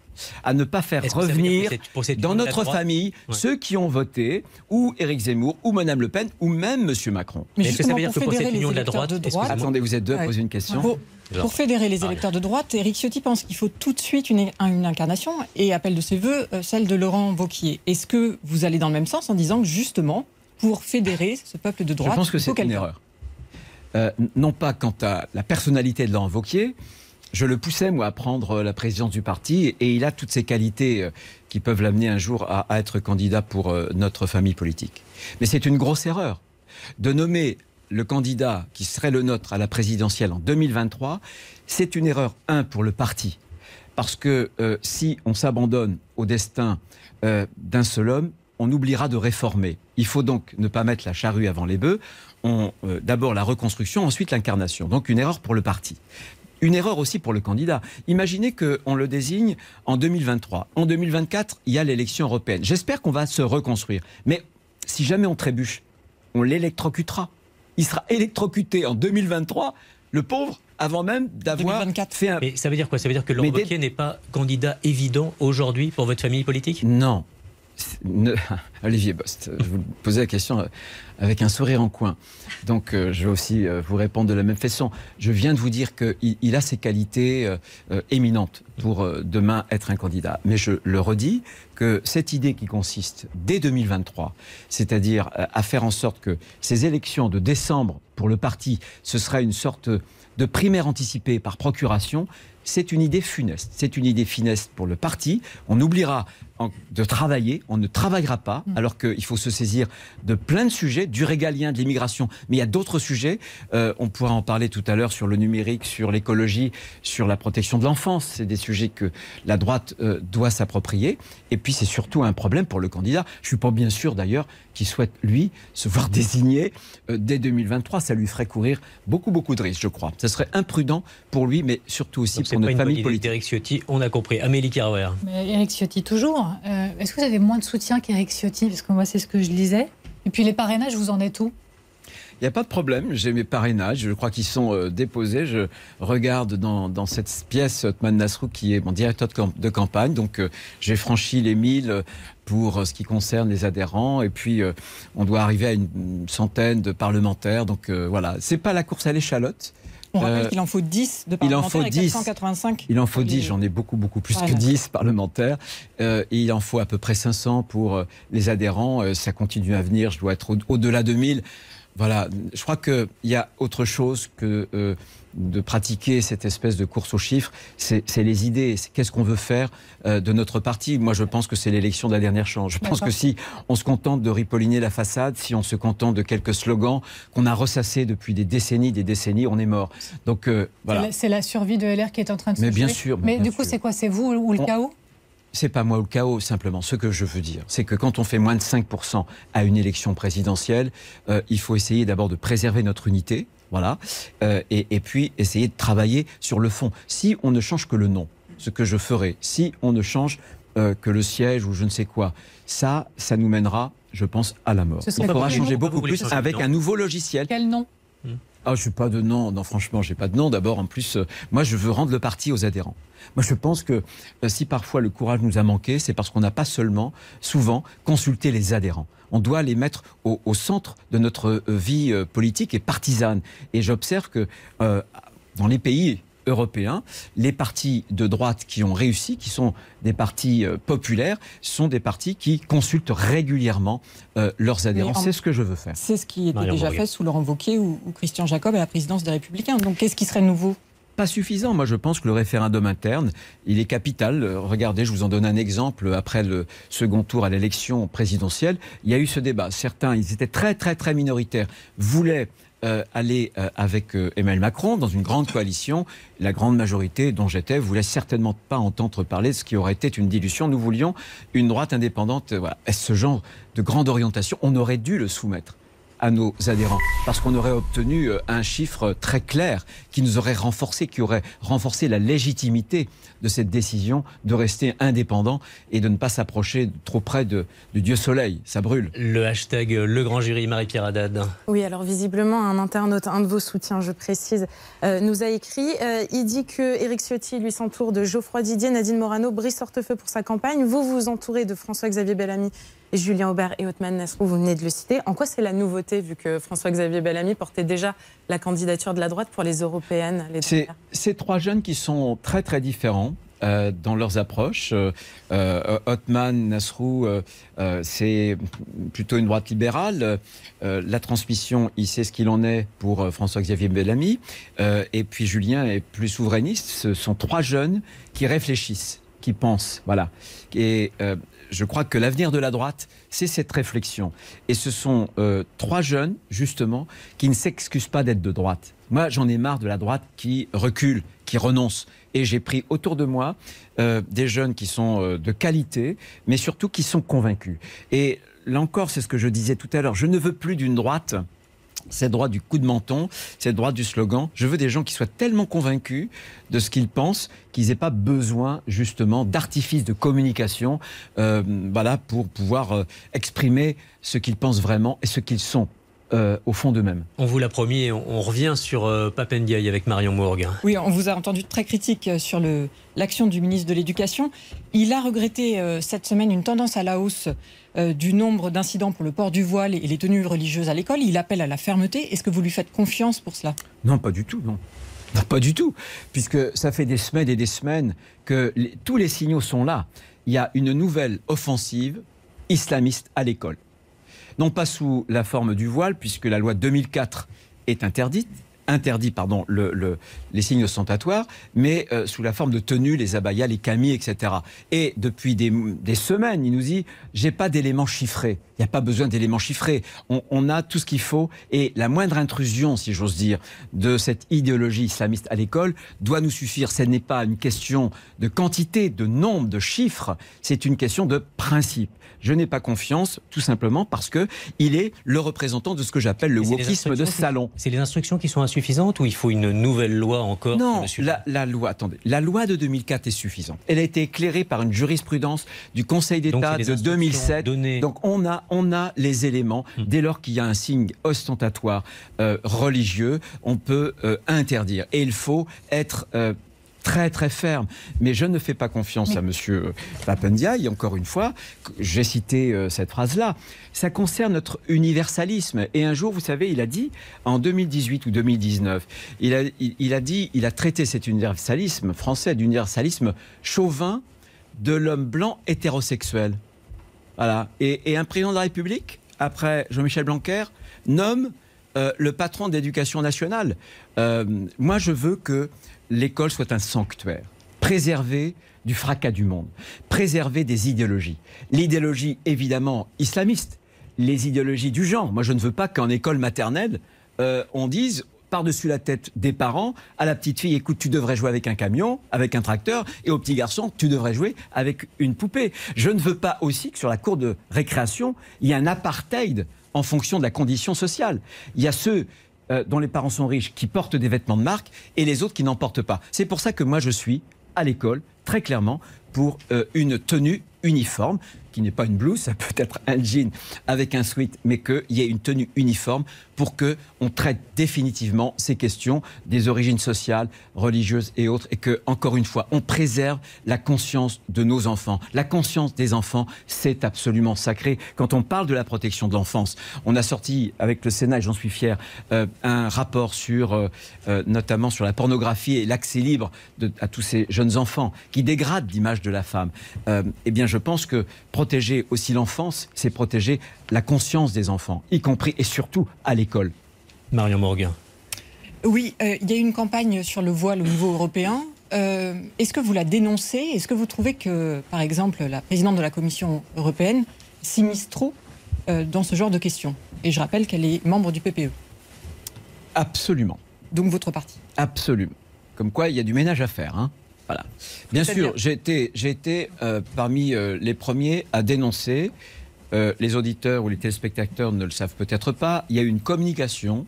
à ne pas faire revenir dans notre famille ceux qui ont voté, ou Éric Zemmour, ou Mme Le Pen, ou même M. Macron. Mais est-ce que ça veut dire que pour cette union de la droite, attendez, vous êtes deux à poser une question. Pour, fédérer les électeurs de droite, Éric Ciotti pense qu'il faut tout de suite une, une, incarnation et appelle de ses voeux euh, celle de Laurent Wauquiez. Est-ce que vous allez dans le même sens en disant que justement, pour fédérer ce peuple de droite, je pense que c'est une erreur. Euh, non pas quant à la personnalité de Laurent Wauquiez, je le poussais, moi, à prendre la présidence du parti, et il a toutes ces qualités euh, qui peuvent l'amener un jour à, être candidat pour euh, notre famille politique. Mais c'est une grosse erreur de nommer le candidat qui serait le nôtre à la présidentielle en 2023. C'est une erreur, un, pour le parti. Parce que euh, si on s'abandonne au destin d'un seul homme, on oubliera de réformer. Il faut donc ne pas mettre la charrue avant les bœufs. D'abord la reconstruction, ensuite l'incarnation. Donc une erreur pour le parti une erreur aussi pour le candidat. Imaginez qu'on le désigne en 2023. En 2024, il y a l'élection européenne. J'espère qu'on va se reconstruire. Mais si jamais on trébuche, on l'électrocutera. Il sera électrocuté en 2023, le pauvre, avant même d'avoir fait un... Mais ça veut dire quoi? Ça veut dire que Laurent n'est pas candidat évident aujourd'hui pour votre famille politique? Non. Olivier Bost, je vous posais la question euh, avec un sourire en coin. Donc euh, je vais aussi euh, vous répondre de la même façon. Je viens de vous dire qu'il il a ses qualités éminentes pour demain être un candidat. Mais je le redis que cette idée qui consiste dès 2023, c'est-à-dire à faire en sorte que ces élections de décembre pour le parti, ce sera une sorte de primaire anticipée par procuration, c'est une idée funeste. C'est une idée funeste pour le parti. On oubliera de travailler, on ne travaillera pas, mm. alors qu'il faut se saisir de plein de sujets, du régalien, de l'immigration, mais il y a d'autres sujets. Euh, on pourra en parler tout à l'heure sur le numérique, sur l'écologie, sur la protection de l'enfance. C'est des sujets que la droite euh, doit s'approprier. Et puis c'est surtout un problème pour le candidat. Je suis pas bien sûr d'ailleurs qu'il souhaite, lui, se voir désigné euh, dès 2023. Ça lui ferait courir beaucoup, beaucoup de risques, je crois. Ça serait imprudent pour lui, mais surtout aussi pour notre famille politique. Eric Ciotti, on a compris. Amélie. Mais Eric Ciotti, toujours. Euh, est-ce que vous avez moins de soutien qu'Eric Ciotti Parce que moi, c'est ce que je lisais. Et puis les parrainages, vous en êtes où? Il n'y a pas de problème, j'ai mes parrainages, je crois qu'ils sont euh, déposés. Je regarde dans, cette pièce Otman Nasrou qui est mon directeur de, campagne, donc euh, j'ai franchi les 1000 pour ce qui concerne les adhérents, et puis on doit arriver à une, centaine de parlementaires. Donc voilà, c'est pas la course à l'échalote. On rappelle euh, qu'il en faut 10 de parlementaires il en faut 10. 485. Il en faut 10, j'en ai beaucoup, beaucoup plus que 10 parlementaires. Euh, et il en faut à peu près 500 pour euh, les adhérents. ça continue à venir, je dois être au-delà de 1000. Voilà, je crois qu'il y a autre chose que de pratiquer cette espèce de course aux chiffres. C'est les idées. Qu'est-ce qu'on veut faire euh, de notre parti Moi, je pense que c'est l'élection de la dernière chance. Je pense que si on se contente de ripolliner la façade, si on se contente de quelques slogans qu'on a ressassés depuis des décennies, des décennies, on est mort. Donc euh, voilà. C'est la, survie de LR qui est en train de se Mais bien sûr. Mais, du coup, c'est quoi? C'est vous ou le chaos? C'est pas moi le chaos, simplement. Ce que je veux dire, c'est que quand on fait moins de 5% à une élection présidentielle, euh, il faut essayer d'abord de préserver notre unité, voilà, euh, et, puis essayer de travailler sur le fond. Si on ne change que le nom, ce que je ferai, si on ne change euh, que le siège ou je ne sais quoi, ça, ça nous mènera, je pense, à la mort. Il faudra changer beaucoup plus avec un nouveau logiciel. Quel nom? Ah, je n'ai pas de nom. Non, franchement, j'ai pas de nom. D'abord, en plus, moi, je veux rendre le parti aux adhérents. Moi, je pense que euh, si parfois le courage nous a manqué, c'est parce qu'on n'a pas seulement, souvent, consulté les adhérents. On doit les mettre au, centre de notre euh, vie euh, politique et partisane. Et j'observe que dans les pays européens, les partis de droite qui ont réussi, qui sont des partis populaires, sont des partis qui consultent régulièrement leurs adhérents. C'est ce que je veux faire. C'est ce qui était déjà fait sous Laurent Wauquiez ou, ou Christian Jacob à la présidence des Républicains. Donc qu'est-ce qui serait nouveau? Pas suffisant. Moi, je pense que le référendum interne, il est capital. Regardez, je vous en donne un exemple. Après le second tour à l'élection présidentielle, il y a eu ce débat. Certains, ils étaient très, très, très minoritaires, voulaient euh, aller euh, avec euh, Emmanuel Macron dans une grande coalition. La grande majorité dont j'étais voulait certainement pas entendre parler de ce qui aurait été une dilution. Nous voulions une droite indépendante. Voilà. Ce genre de grande orientation, on aurait dû le soumettre à nos adhérents. Parce qu'on aurait obtenu un chiffre très clair qui nous aurait renforcé, qui aurait renforcé la légitimité de cette décision de rester indépendant et de ne pas s'approcher trop près de, du Dieu Soleil. Ça brûle. Le hashtag Le Grand Jury, Marie-Pierre Haddad. Oui, alors visiblement, un internaute, un de vos soutiens, je précise, euh, nous a écrit. Euh, il dit que Éric Ciotti, lui, s'entoure de Geoffroy Didier, Nadine Morano, Brice Hortefeux pour sa campagne. Vous vous entourez de François-Xavier Bellamy Julien Aubert et Othman Nasrou, vous venez de le citer. En quoi c'est la nouveauté, vu que François-Xavier Bellamy portait déjà la candidature de la droite pour les européennes C'est ces trois jeunes qui sont très très différents. Euh, dans leurs approches. Euh, euh Nasrou, euh, c'est plutôt une droite libérale. la transmission, il sait ce qu'il en est pour François-Xavier Bellamy. et puis Julien est plus souverainiste. Ce sont trois jeunes qui réfléchissent, qui pensent. Voilà. Et je crois que l'avenir de la droite, c'est cette réflexion. Et ce sont trois jeunes, justement, qui ne s'excusent pas d'être de droite. Moi, j'en ai marre de la droite qui recule, qui renonce. Et j'ai pris autour de moi euh, des jeunes qui sont euh, de qualité, mais surtout qui sont convaincus. Et là encore, c'est ce que je disais tout à l'heure, je ne veux plus d'une droite c'est droit du coup de menton, c'est droit du slogan. Je veux des gens qui soient tellement convaincus de ce qu'ils pensent qu'ils n'aient pas besoin justement d'artifices de communication euh, pour pouvoir exprimer ce qu'ils pensent vraiment et ce qu'ils sont. Euh, au fond d'eux-mêmes. On vous l'a promis, on, revient sur euh, Papendiaï avec Marion Mourgue. Oui, on vous a entendu très critique sur l'action du ministre de l'Éducation. Il a regretté cette semaine une tendance à la hausse euh, du nombre d'incidents pour le port du voile et les tenues religieuses à l'école. Il appelle à la fermeté. Est-ce que vous lui faites confiance pour cela? Non, pas du tout, non. pas du tout, puisque ça fait des semaines et des semaines que tous les signaux sont là. Il y a une nouvelle offensive islamiste à l'école. Non pas sous la forme du voile, puisque la loi 2004 est interdite, interdit pardon, le, les signes ostentatoires, mais euh, sous la forme de tenues, les abayas, les camis, etc. Et depuis des, des semaines, il nous dit j'ai pas d'éléments chiffrés. Il n'y a pas besoin d'éléments chiffrés. On, on, a tout ce qu'il faut et la moindre intrusion, si j'ose dire, de cette idéologie islamiste à l'école doit nous suffire. Ce n'est pas une question de quantité, de nombre, de chiffres. C'est une question de principe. Je n'ai pas confiance, tout simplement parce que il est le représentant de ce que j'appelle le wokisme de salon. C'est les instructions qui sont ou il faut une nouvelle loi encore Non, la, la, loi, attendez, la loi de 2004 est suffisante. Elle a été éclairée par une jurisprudence du Conseil d'État de 2007. Donc on a, on a les éléments. Hmm. Dès lors qu'il y a un signe ostentatoire euh, religieux, on peut euh, interdire. Et il faut être euh, très très ferme. Mais je ne fais pas confiance à Monsieur Papendiaï. Encore une fois, j'ai cité euh, cette phrase-là. Ça concerne notre universalisme. Et un jour, vous savez, il a dit, en 2018 ou 2019, il a, il, a dit, il a traité cet universalisme français d'universalisme chauvin de l'homme blanc hétérosexuel. Voilà. Et, un président de la République, après Jean-Michel Blanquer, nomme euh, le patron d'éducation nationale. Euh, moi, je veux que l'école soit un sanctuaire, préservé du fracas du monde, préservé des idéologies. L'idéologie, évidemment, islamiste, les idéologies du genre. Moi, je ne veux pas qu'en école maternelle, euh, on dise par-dessus la tête des parents à la petite fille, écoute, tu devrais jouer avec un camion, avec un tracteur, et au petit garçon, tu devrais jouer avec une poupée. Je ne veux pas aussi que sur la cour de récréation, il y ait un apartheid en fonction de la condition sociale. Il y a ceux euh, dont les parents sont riches qui portent des vêtements de marque et les autres qui n'en portent pas. C'est pour ça que moi je suis à l'école, très clairement, pour euh, une tenue uniforme qui n'est pas une blouse, ça peut être un jean avec un sweat, mais qu'il y ait une tenue uniforme pour que on traite définitivement ces questions des origines sociales, religieuses et autres, et que encore une fois, on préserve la conscience de nos enfants. La conscience des enfants, c'est absolument sacré. Quand on parle de la protection de l'enfance, on a sorti avec le Sénat, et j'en suis fier, euh, un rapport sur, euh, euh, notamment sur la pornographie et l'accès libre à tous ces jeunes enfants qui dégradent l'image de la femme. Eh bien, je pense que protéger aussi l'enfance, c'est protéger la conscience des enfants, y compris et surtout à l'école. Marion Morgan. Oui, euh, il y a eu une campagne sur le voile au niveau européen. Euh, Est-ce que vous la dénoncez? Est-ce que vous trouvez que, par exemple, la présidente de la Commission européenne s'immisce trop euh, dans ce genre de questions? Et je rappelle qu'elle est membre du PPE, Absolument. donc votre parti. Absolument. Comme quoi, il y a du ménage à faire. hein. Voilà. Bien sûr, j'ai été, euh, parmi euh, les premiers à dénoncer. Euh, les auditeurs ou les téléspectateurs ne le savent peut-être pas. Il y a une communication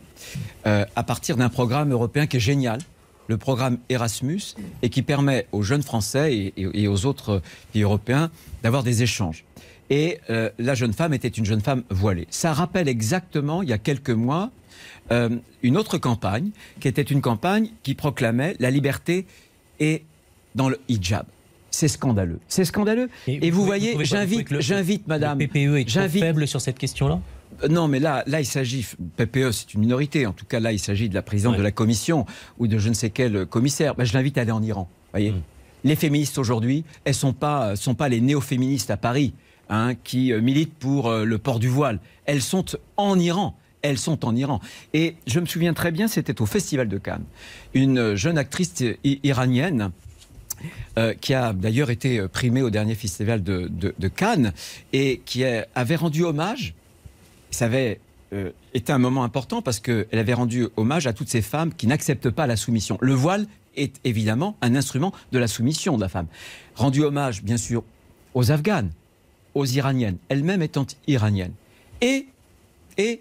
euh, à partir d'un programme européen qui est génial, le programme Erasmus, et qui permet aux jeunes Français et aux autres pays européens d'avoir des échanges. Et euh, la jeune femme était une jeune femme voilée. Ça rappelle exactement, il y a quelques mois, euh, une autre campagne, qui était une campagne qui proclamait la liberté et dans le hijab. C'est scandaleux. C'est scandaleux. Et, vous, voyez, j'invite, j'invite Madame. Le PPE est trop faible sur cette question-là? Euh, Non, mais là, là, il s'agit. PPE, c'est une minorité. En tout cas, là, il s'agit de la présidente Ouais. de la commission ou de je ne sais quel commissaire. Ben, je l'invite à aller en Iran. Voyez. Mm. Les féministes aujourd'hui, elles sont pas, sont pas les néo-féministes à Paris hein, qui euh, militent pour euh, le port du voile. Elles sont en Iran. Elles sont en Iran. Et je me souviens très bien, c'était au Festival de Cannes. Une jeune actrice iranienne euh, qui a d'ailleurs été euh, primée au dernier festival de, Cannes et qui avait rendu hommage. Ça avait euh, été un moment important parce qu'elle avait rendu hommage à toutes ces femmes qui n'acceptent pas la soumission. Le voile est évidemment un instrument de la soumission de la femme. Rendu hommage, bien sûr, aux Afghanes, aux Iraniennes, elles-mêmes étant iraniennes, et, et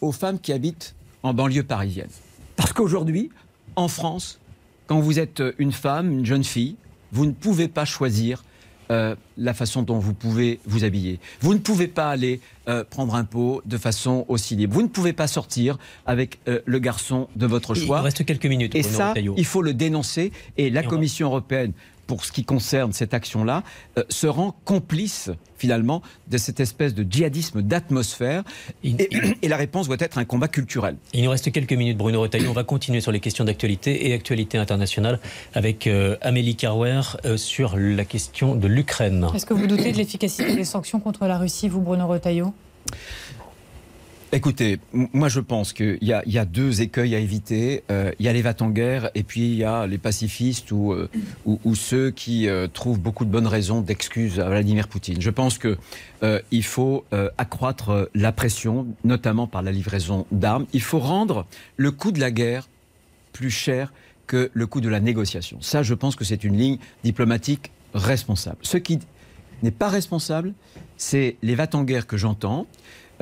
aux femmes qui habitent en banlieue parisienne. Parce qu'aujourd'hui, en France, quand vous êtes une femme, une jeune fille, vous ne pouvez pas choisir euh, la façon dont vous pouvez vous habiller. Vous ne pouvez pas aller euh, prendre un pot de façon aussi libre. Vous ne pouvez pas sortir avec euh, le garçon de votre Il choix. reste quelques minutes. Et ça, il faut le dénoncer. Et la Et Commission européenne, pour ce qui concerne cette action-là, euh, se rend complice, finalement, de cette espèce de djihadisme d'atmosphère. Il- Et, et la réponse doit être un combat culturel. Il nous reste quelques minutes, Bruno Retailleau. On va continuer sur les questions d'actualité et actualité internationale avec euh, Amélie Carwer euh, sur la question de l'Ukraine. Est-ce que vous doutez de l'efficacité des sanctions contre la Russie, vous, Bruno Retailleau? Écoutez, moi je pense qu'il y, y a deux écueils à éviter. Euh, il y a les va en guerre et puis il y a les pacifistes ou, euh, ceux qui euh, trouvent beaucoup de bonnes raisons d'excuses à Vladimir Poutine. Je pense que euh, il faut euh, accroître euh, la pression, notamment par la livraison d'armes. Il faut rendre le coût de la guerre plus cher que le coût de la négociation. Ça, je pense que c'est une ligne diplomatique responsable. Ce qui n'est pas responsable, c'est les va en guerre que j'entends,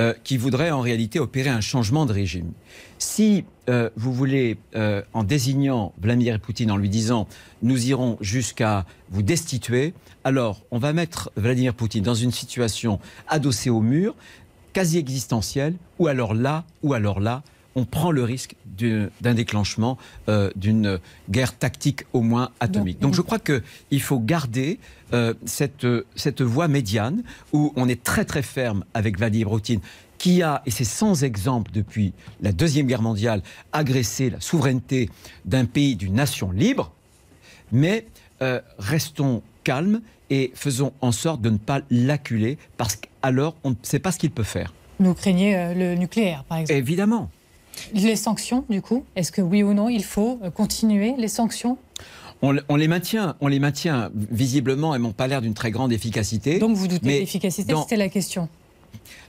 euh, qui voudraient en réalité opérer un changement de régime. Si euh, vous voulez, euh, en désignant Vladimir Poutine, en lui disant nous irons jusqu'à vous destituer, alors on va mettre Vladimir Poutine dans une situation adossée au mur, quasi existentielle, ou alors là, ou alors là, on prend le risque du- d'un déclenchement euh, d'une guerre tactique au moins atomique. Donc je crois qu'il faut garder euh, cette, cette voie médiane où on est très très ferme avec Vladimir Poutine qui a, et c'est sans exemple depuis la Deuxième Guerre mondiale, agressé la souveraineté d'un pays, d'une nation libre, mais euh, restons calmes et faisons en sorte de ne pas l'acculer parce qu'alors on ne sait pas ce qu'il peut faire. Vous craignez le nucléaire, par exemple? Évidemment. Les sanctions, du coup, est-ce que oui ou non, il faut continuer les sanctions? On, les maintient, on les maintient. Visiblement, elles n'ont pas l'air d'une très grande efficacité. Donc vous doutez de l'efficacité, c'était la question.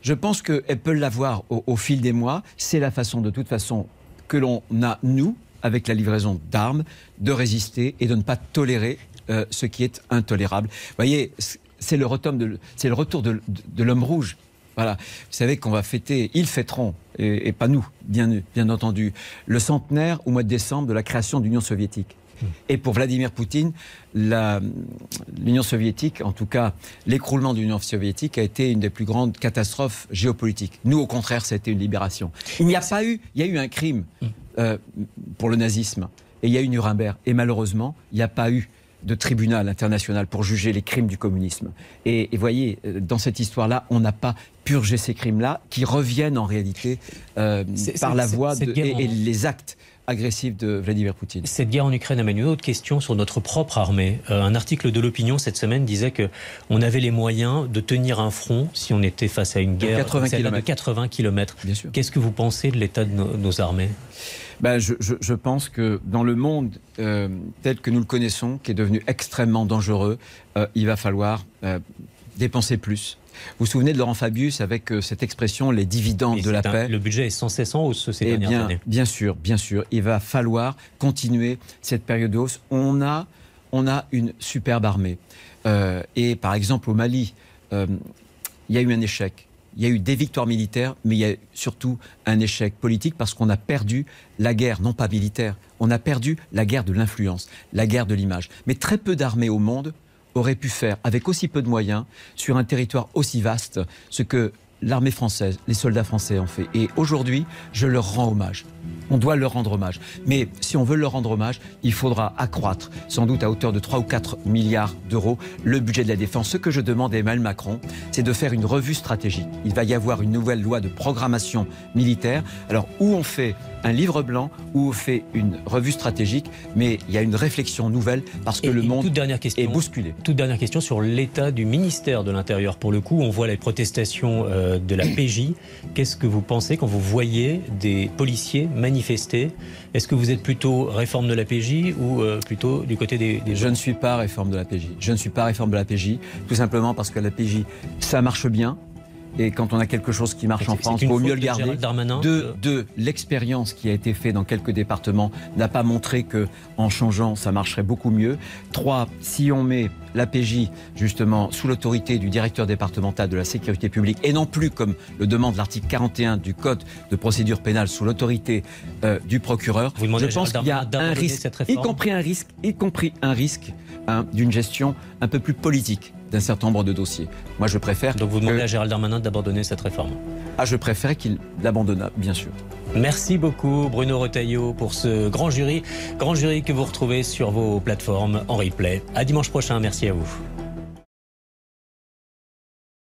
Je pense qu'elles peuvent l'avoir au, fil des mois. C'est la façon, de toute façon, que l'on a, nous, avec la livraison d'armes, de résister et de ne pas tolérer euh, ce qui est intolérable. Vous voyez, c'est le, c'est le retour de, l'homme rouge. Voilà. Vous savez qu'on va fêter, ils fêteront, et, pas nous, bien, bien entendu, le centenaire au mois de décembre de la création de l'Union soviétique. Et pour Vladimir Poutine, l'Union soviétique, en tout cas l'écroulement de l'Union soviétique, a été une des plus grandes catastrophes géopolitiques. Nous, au contraire, été une libération. Il n'y a pas eu, il y a eu un crime euh, pour le nazisme, et il y a eu Nuremberg. Et malheureusement, il n'y a pas eu de tribunal international pour juger les crimes du communisme. Et, vous voyez, euh, dans cette histoire-là, on n'a pas purgé ces crimes-là, qui reviennent en réalité euh, par la voie de, et, les actes agressif de Vladimir Poutine. Cette guerre en Ukraine amène une autre question sur notre propre armée. Euh, un article de l'opinion cette semaine disait que on avait les moyens de tenir un front si on était face à une guerre de 80 km. De 80 km. Qu'est-ce que vous pensez de l'état de nos, armées? Ben, je, pense que dans le monde euh, tel que nous le connaissons, qui est devenu extrêmement dangereux, euh, il va falloir dépenser plus vous vous souvenez de Laurent Fabius avec euh, cette expression les dividendes de la paix? Le budget est sans cesse en hausse ces eh dernières bien, années. Bien sûr, bien sûr. Il va falloir continuer cette période de hausse. On a, on a une superbe armée. Euh, et par exemple, au Mali, euh, il y a eu un échec. Il y a eu des victoires militaires, mais il y a surtout un échec politique parce qu'on a perdu la guerre, non pas militaire, on a perdu la guerre de l'influence, la guerre de l'image. Mais très peu d'armées au monde aurait pu faire, avec aussi peu de moyens, sur un territoire aussi vaste, ce que l'armée française, les soldats français ont fait. Et aujourd'hui, je leur rends hommage. On doit leur rendre hommage. Mais si on veut leur rendre hommage, il faudra accroître, sans doute à hauteur de 3 ou 4 milliards d'euros, le budget de la défense. Ce que je demande à Emmanuel Macron, c'est de faire une revue stratégique. Il va y avoir une nouvelle loi de programmation militaire. Alors, où on fait un livre blanc où on fait une revue stratégique, mais il y a une réflexion nouvelle parce que le monde est bousculé. Toute dernière question sur l'état du ministère de l'Intérieur. Pour le coup, on voit les protestations euh, de la PJ. Qu'est-ce que vous pensez quand vous voyez des policiers manifester? Est-ce que vous êtes plutôt réforme de la PJ ou euh, plutôt du côté des, Je ne suis pas réforme de la PJ. Je ne suis pas réforme de la PJ, tout simplement parce que la PJ, ça marche bien. Et quand on a quelque chose qui marche en France, il vaut mieux le garder. De, de l'expérience qui a été faite dans quelques départements n'a pas montré que en changeant, ça marcherait beaucoup mieux. Trois, si on met l'APJ justement sous l'autorité du directeur départemental de la sécurité publique et non plus comme le demande l'article 41 du code de procédure pénale sous l'autorité euh, du procureur, je pense qu'il y a un risque, y compris un risque, y compris un risque hein, d'une gestion un peu plus politique d'un certain nombre de dossiers. Moi, je préfère. Donc, vous demandez à Gérald Darmanin d'abandonner cette réforme Ah, je préfère qu'il l'abandonne, bien sûr. Merci beaucoup, Bruno Retailleau, pour ce grand jury. Grand jury que vous retrouvez sur vos plateformes en replay. À dimanche prochain. Merci à vous.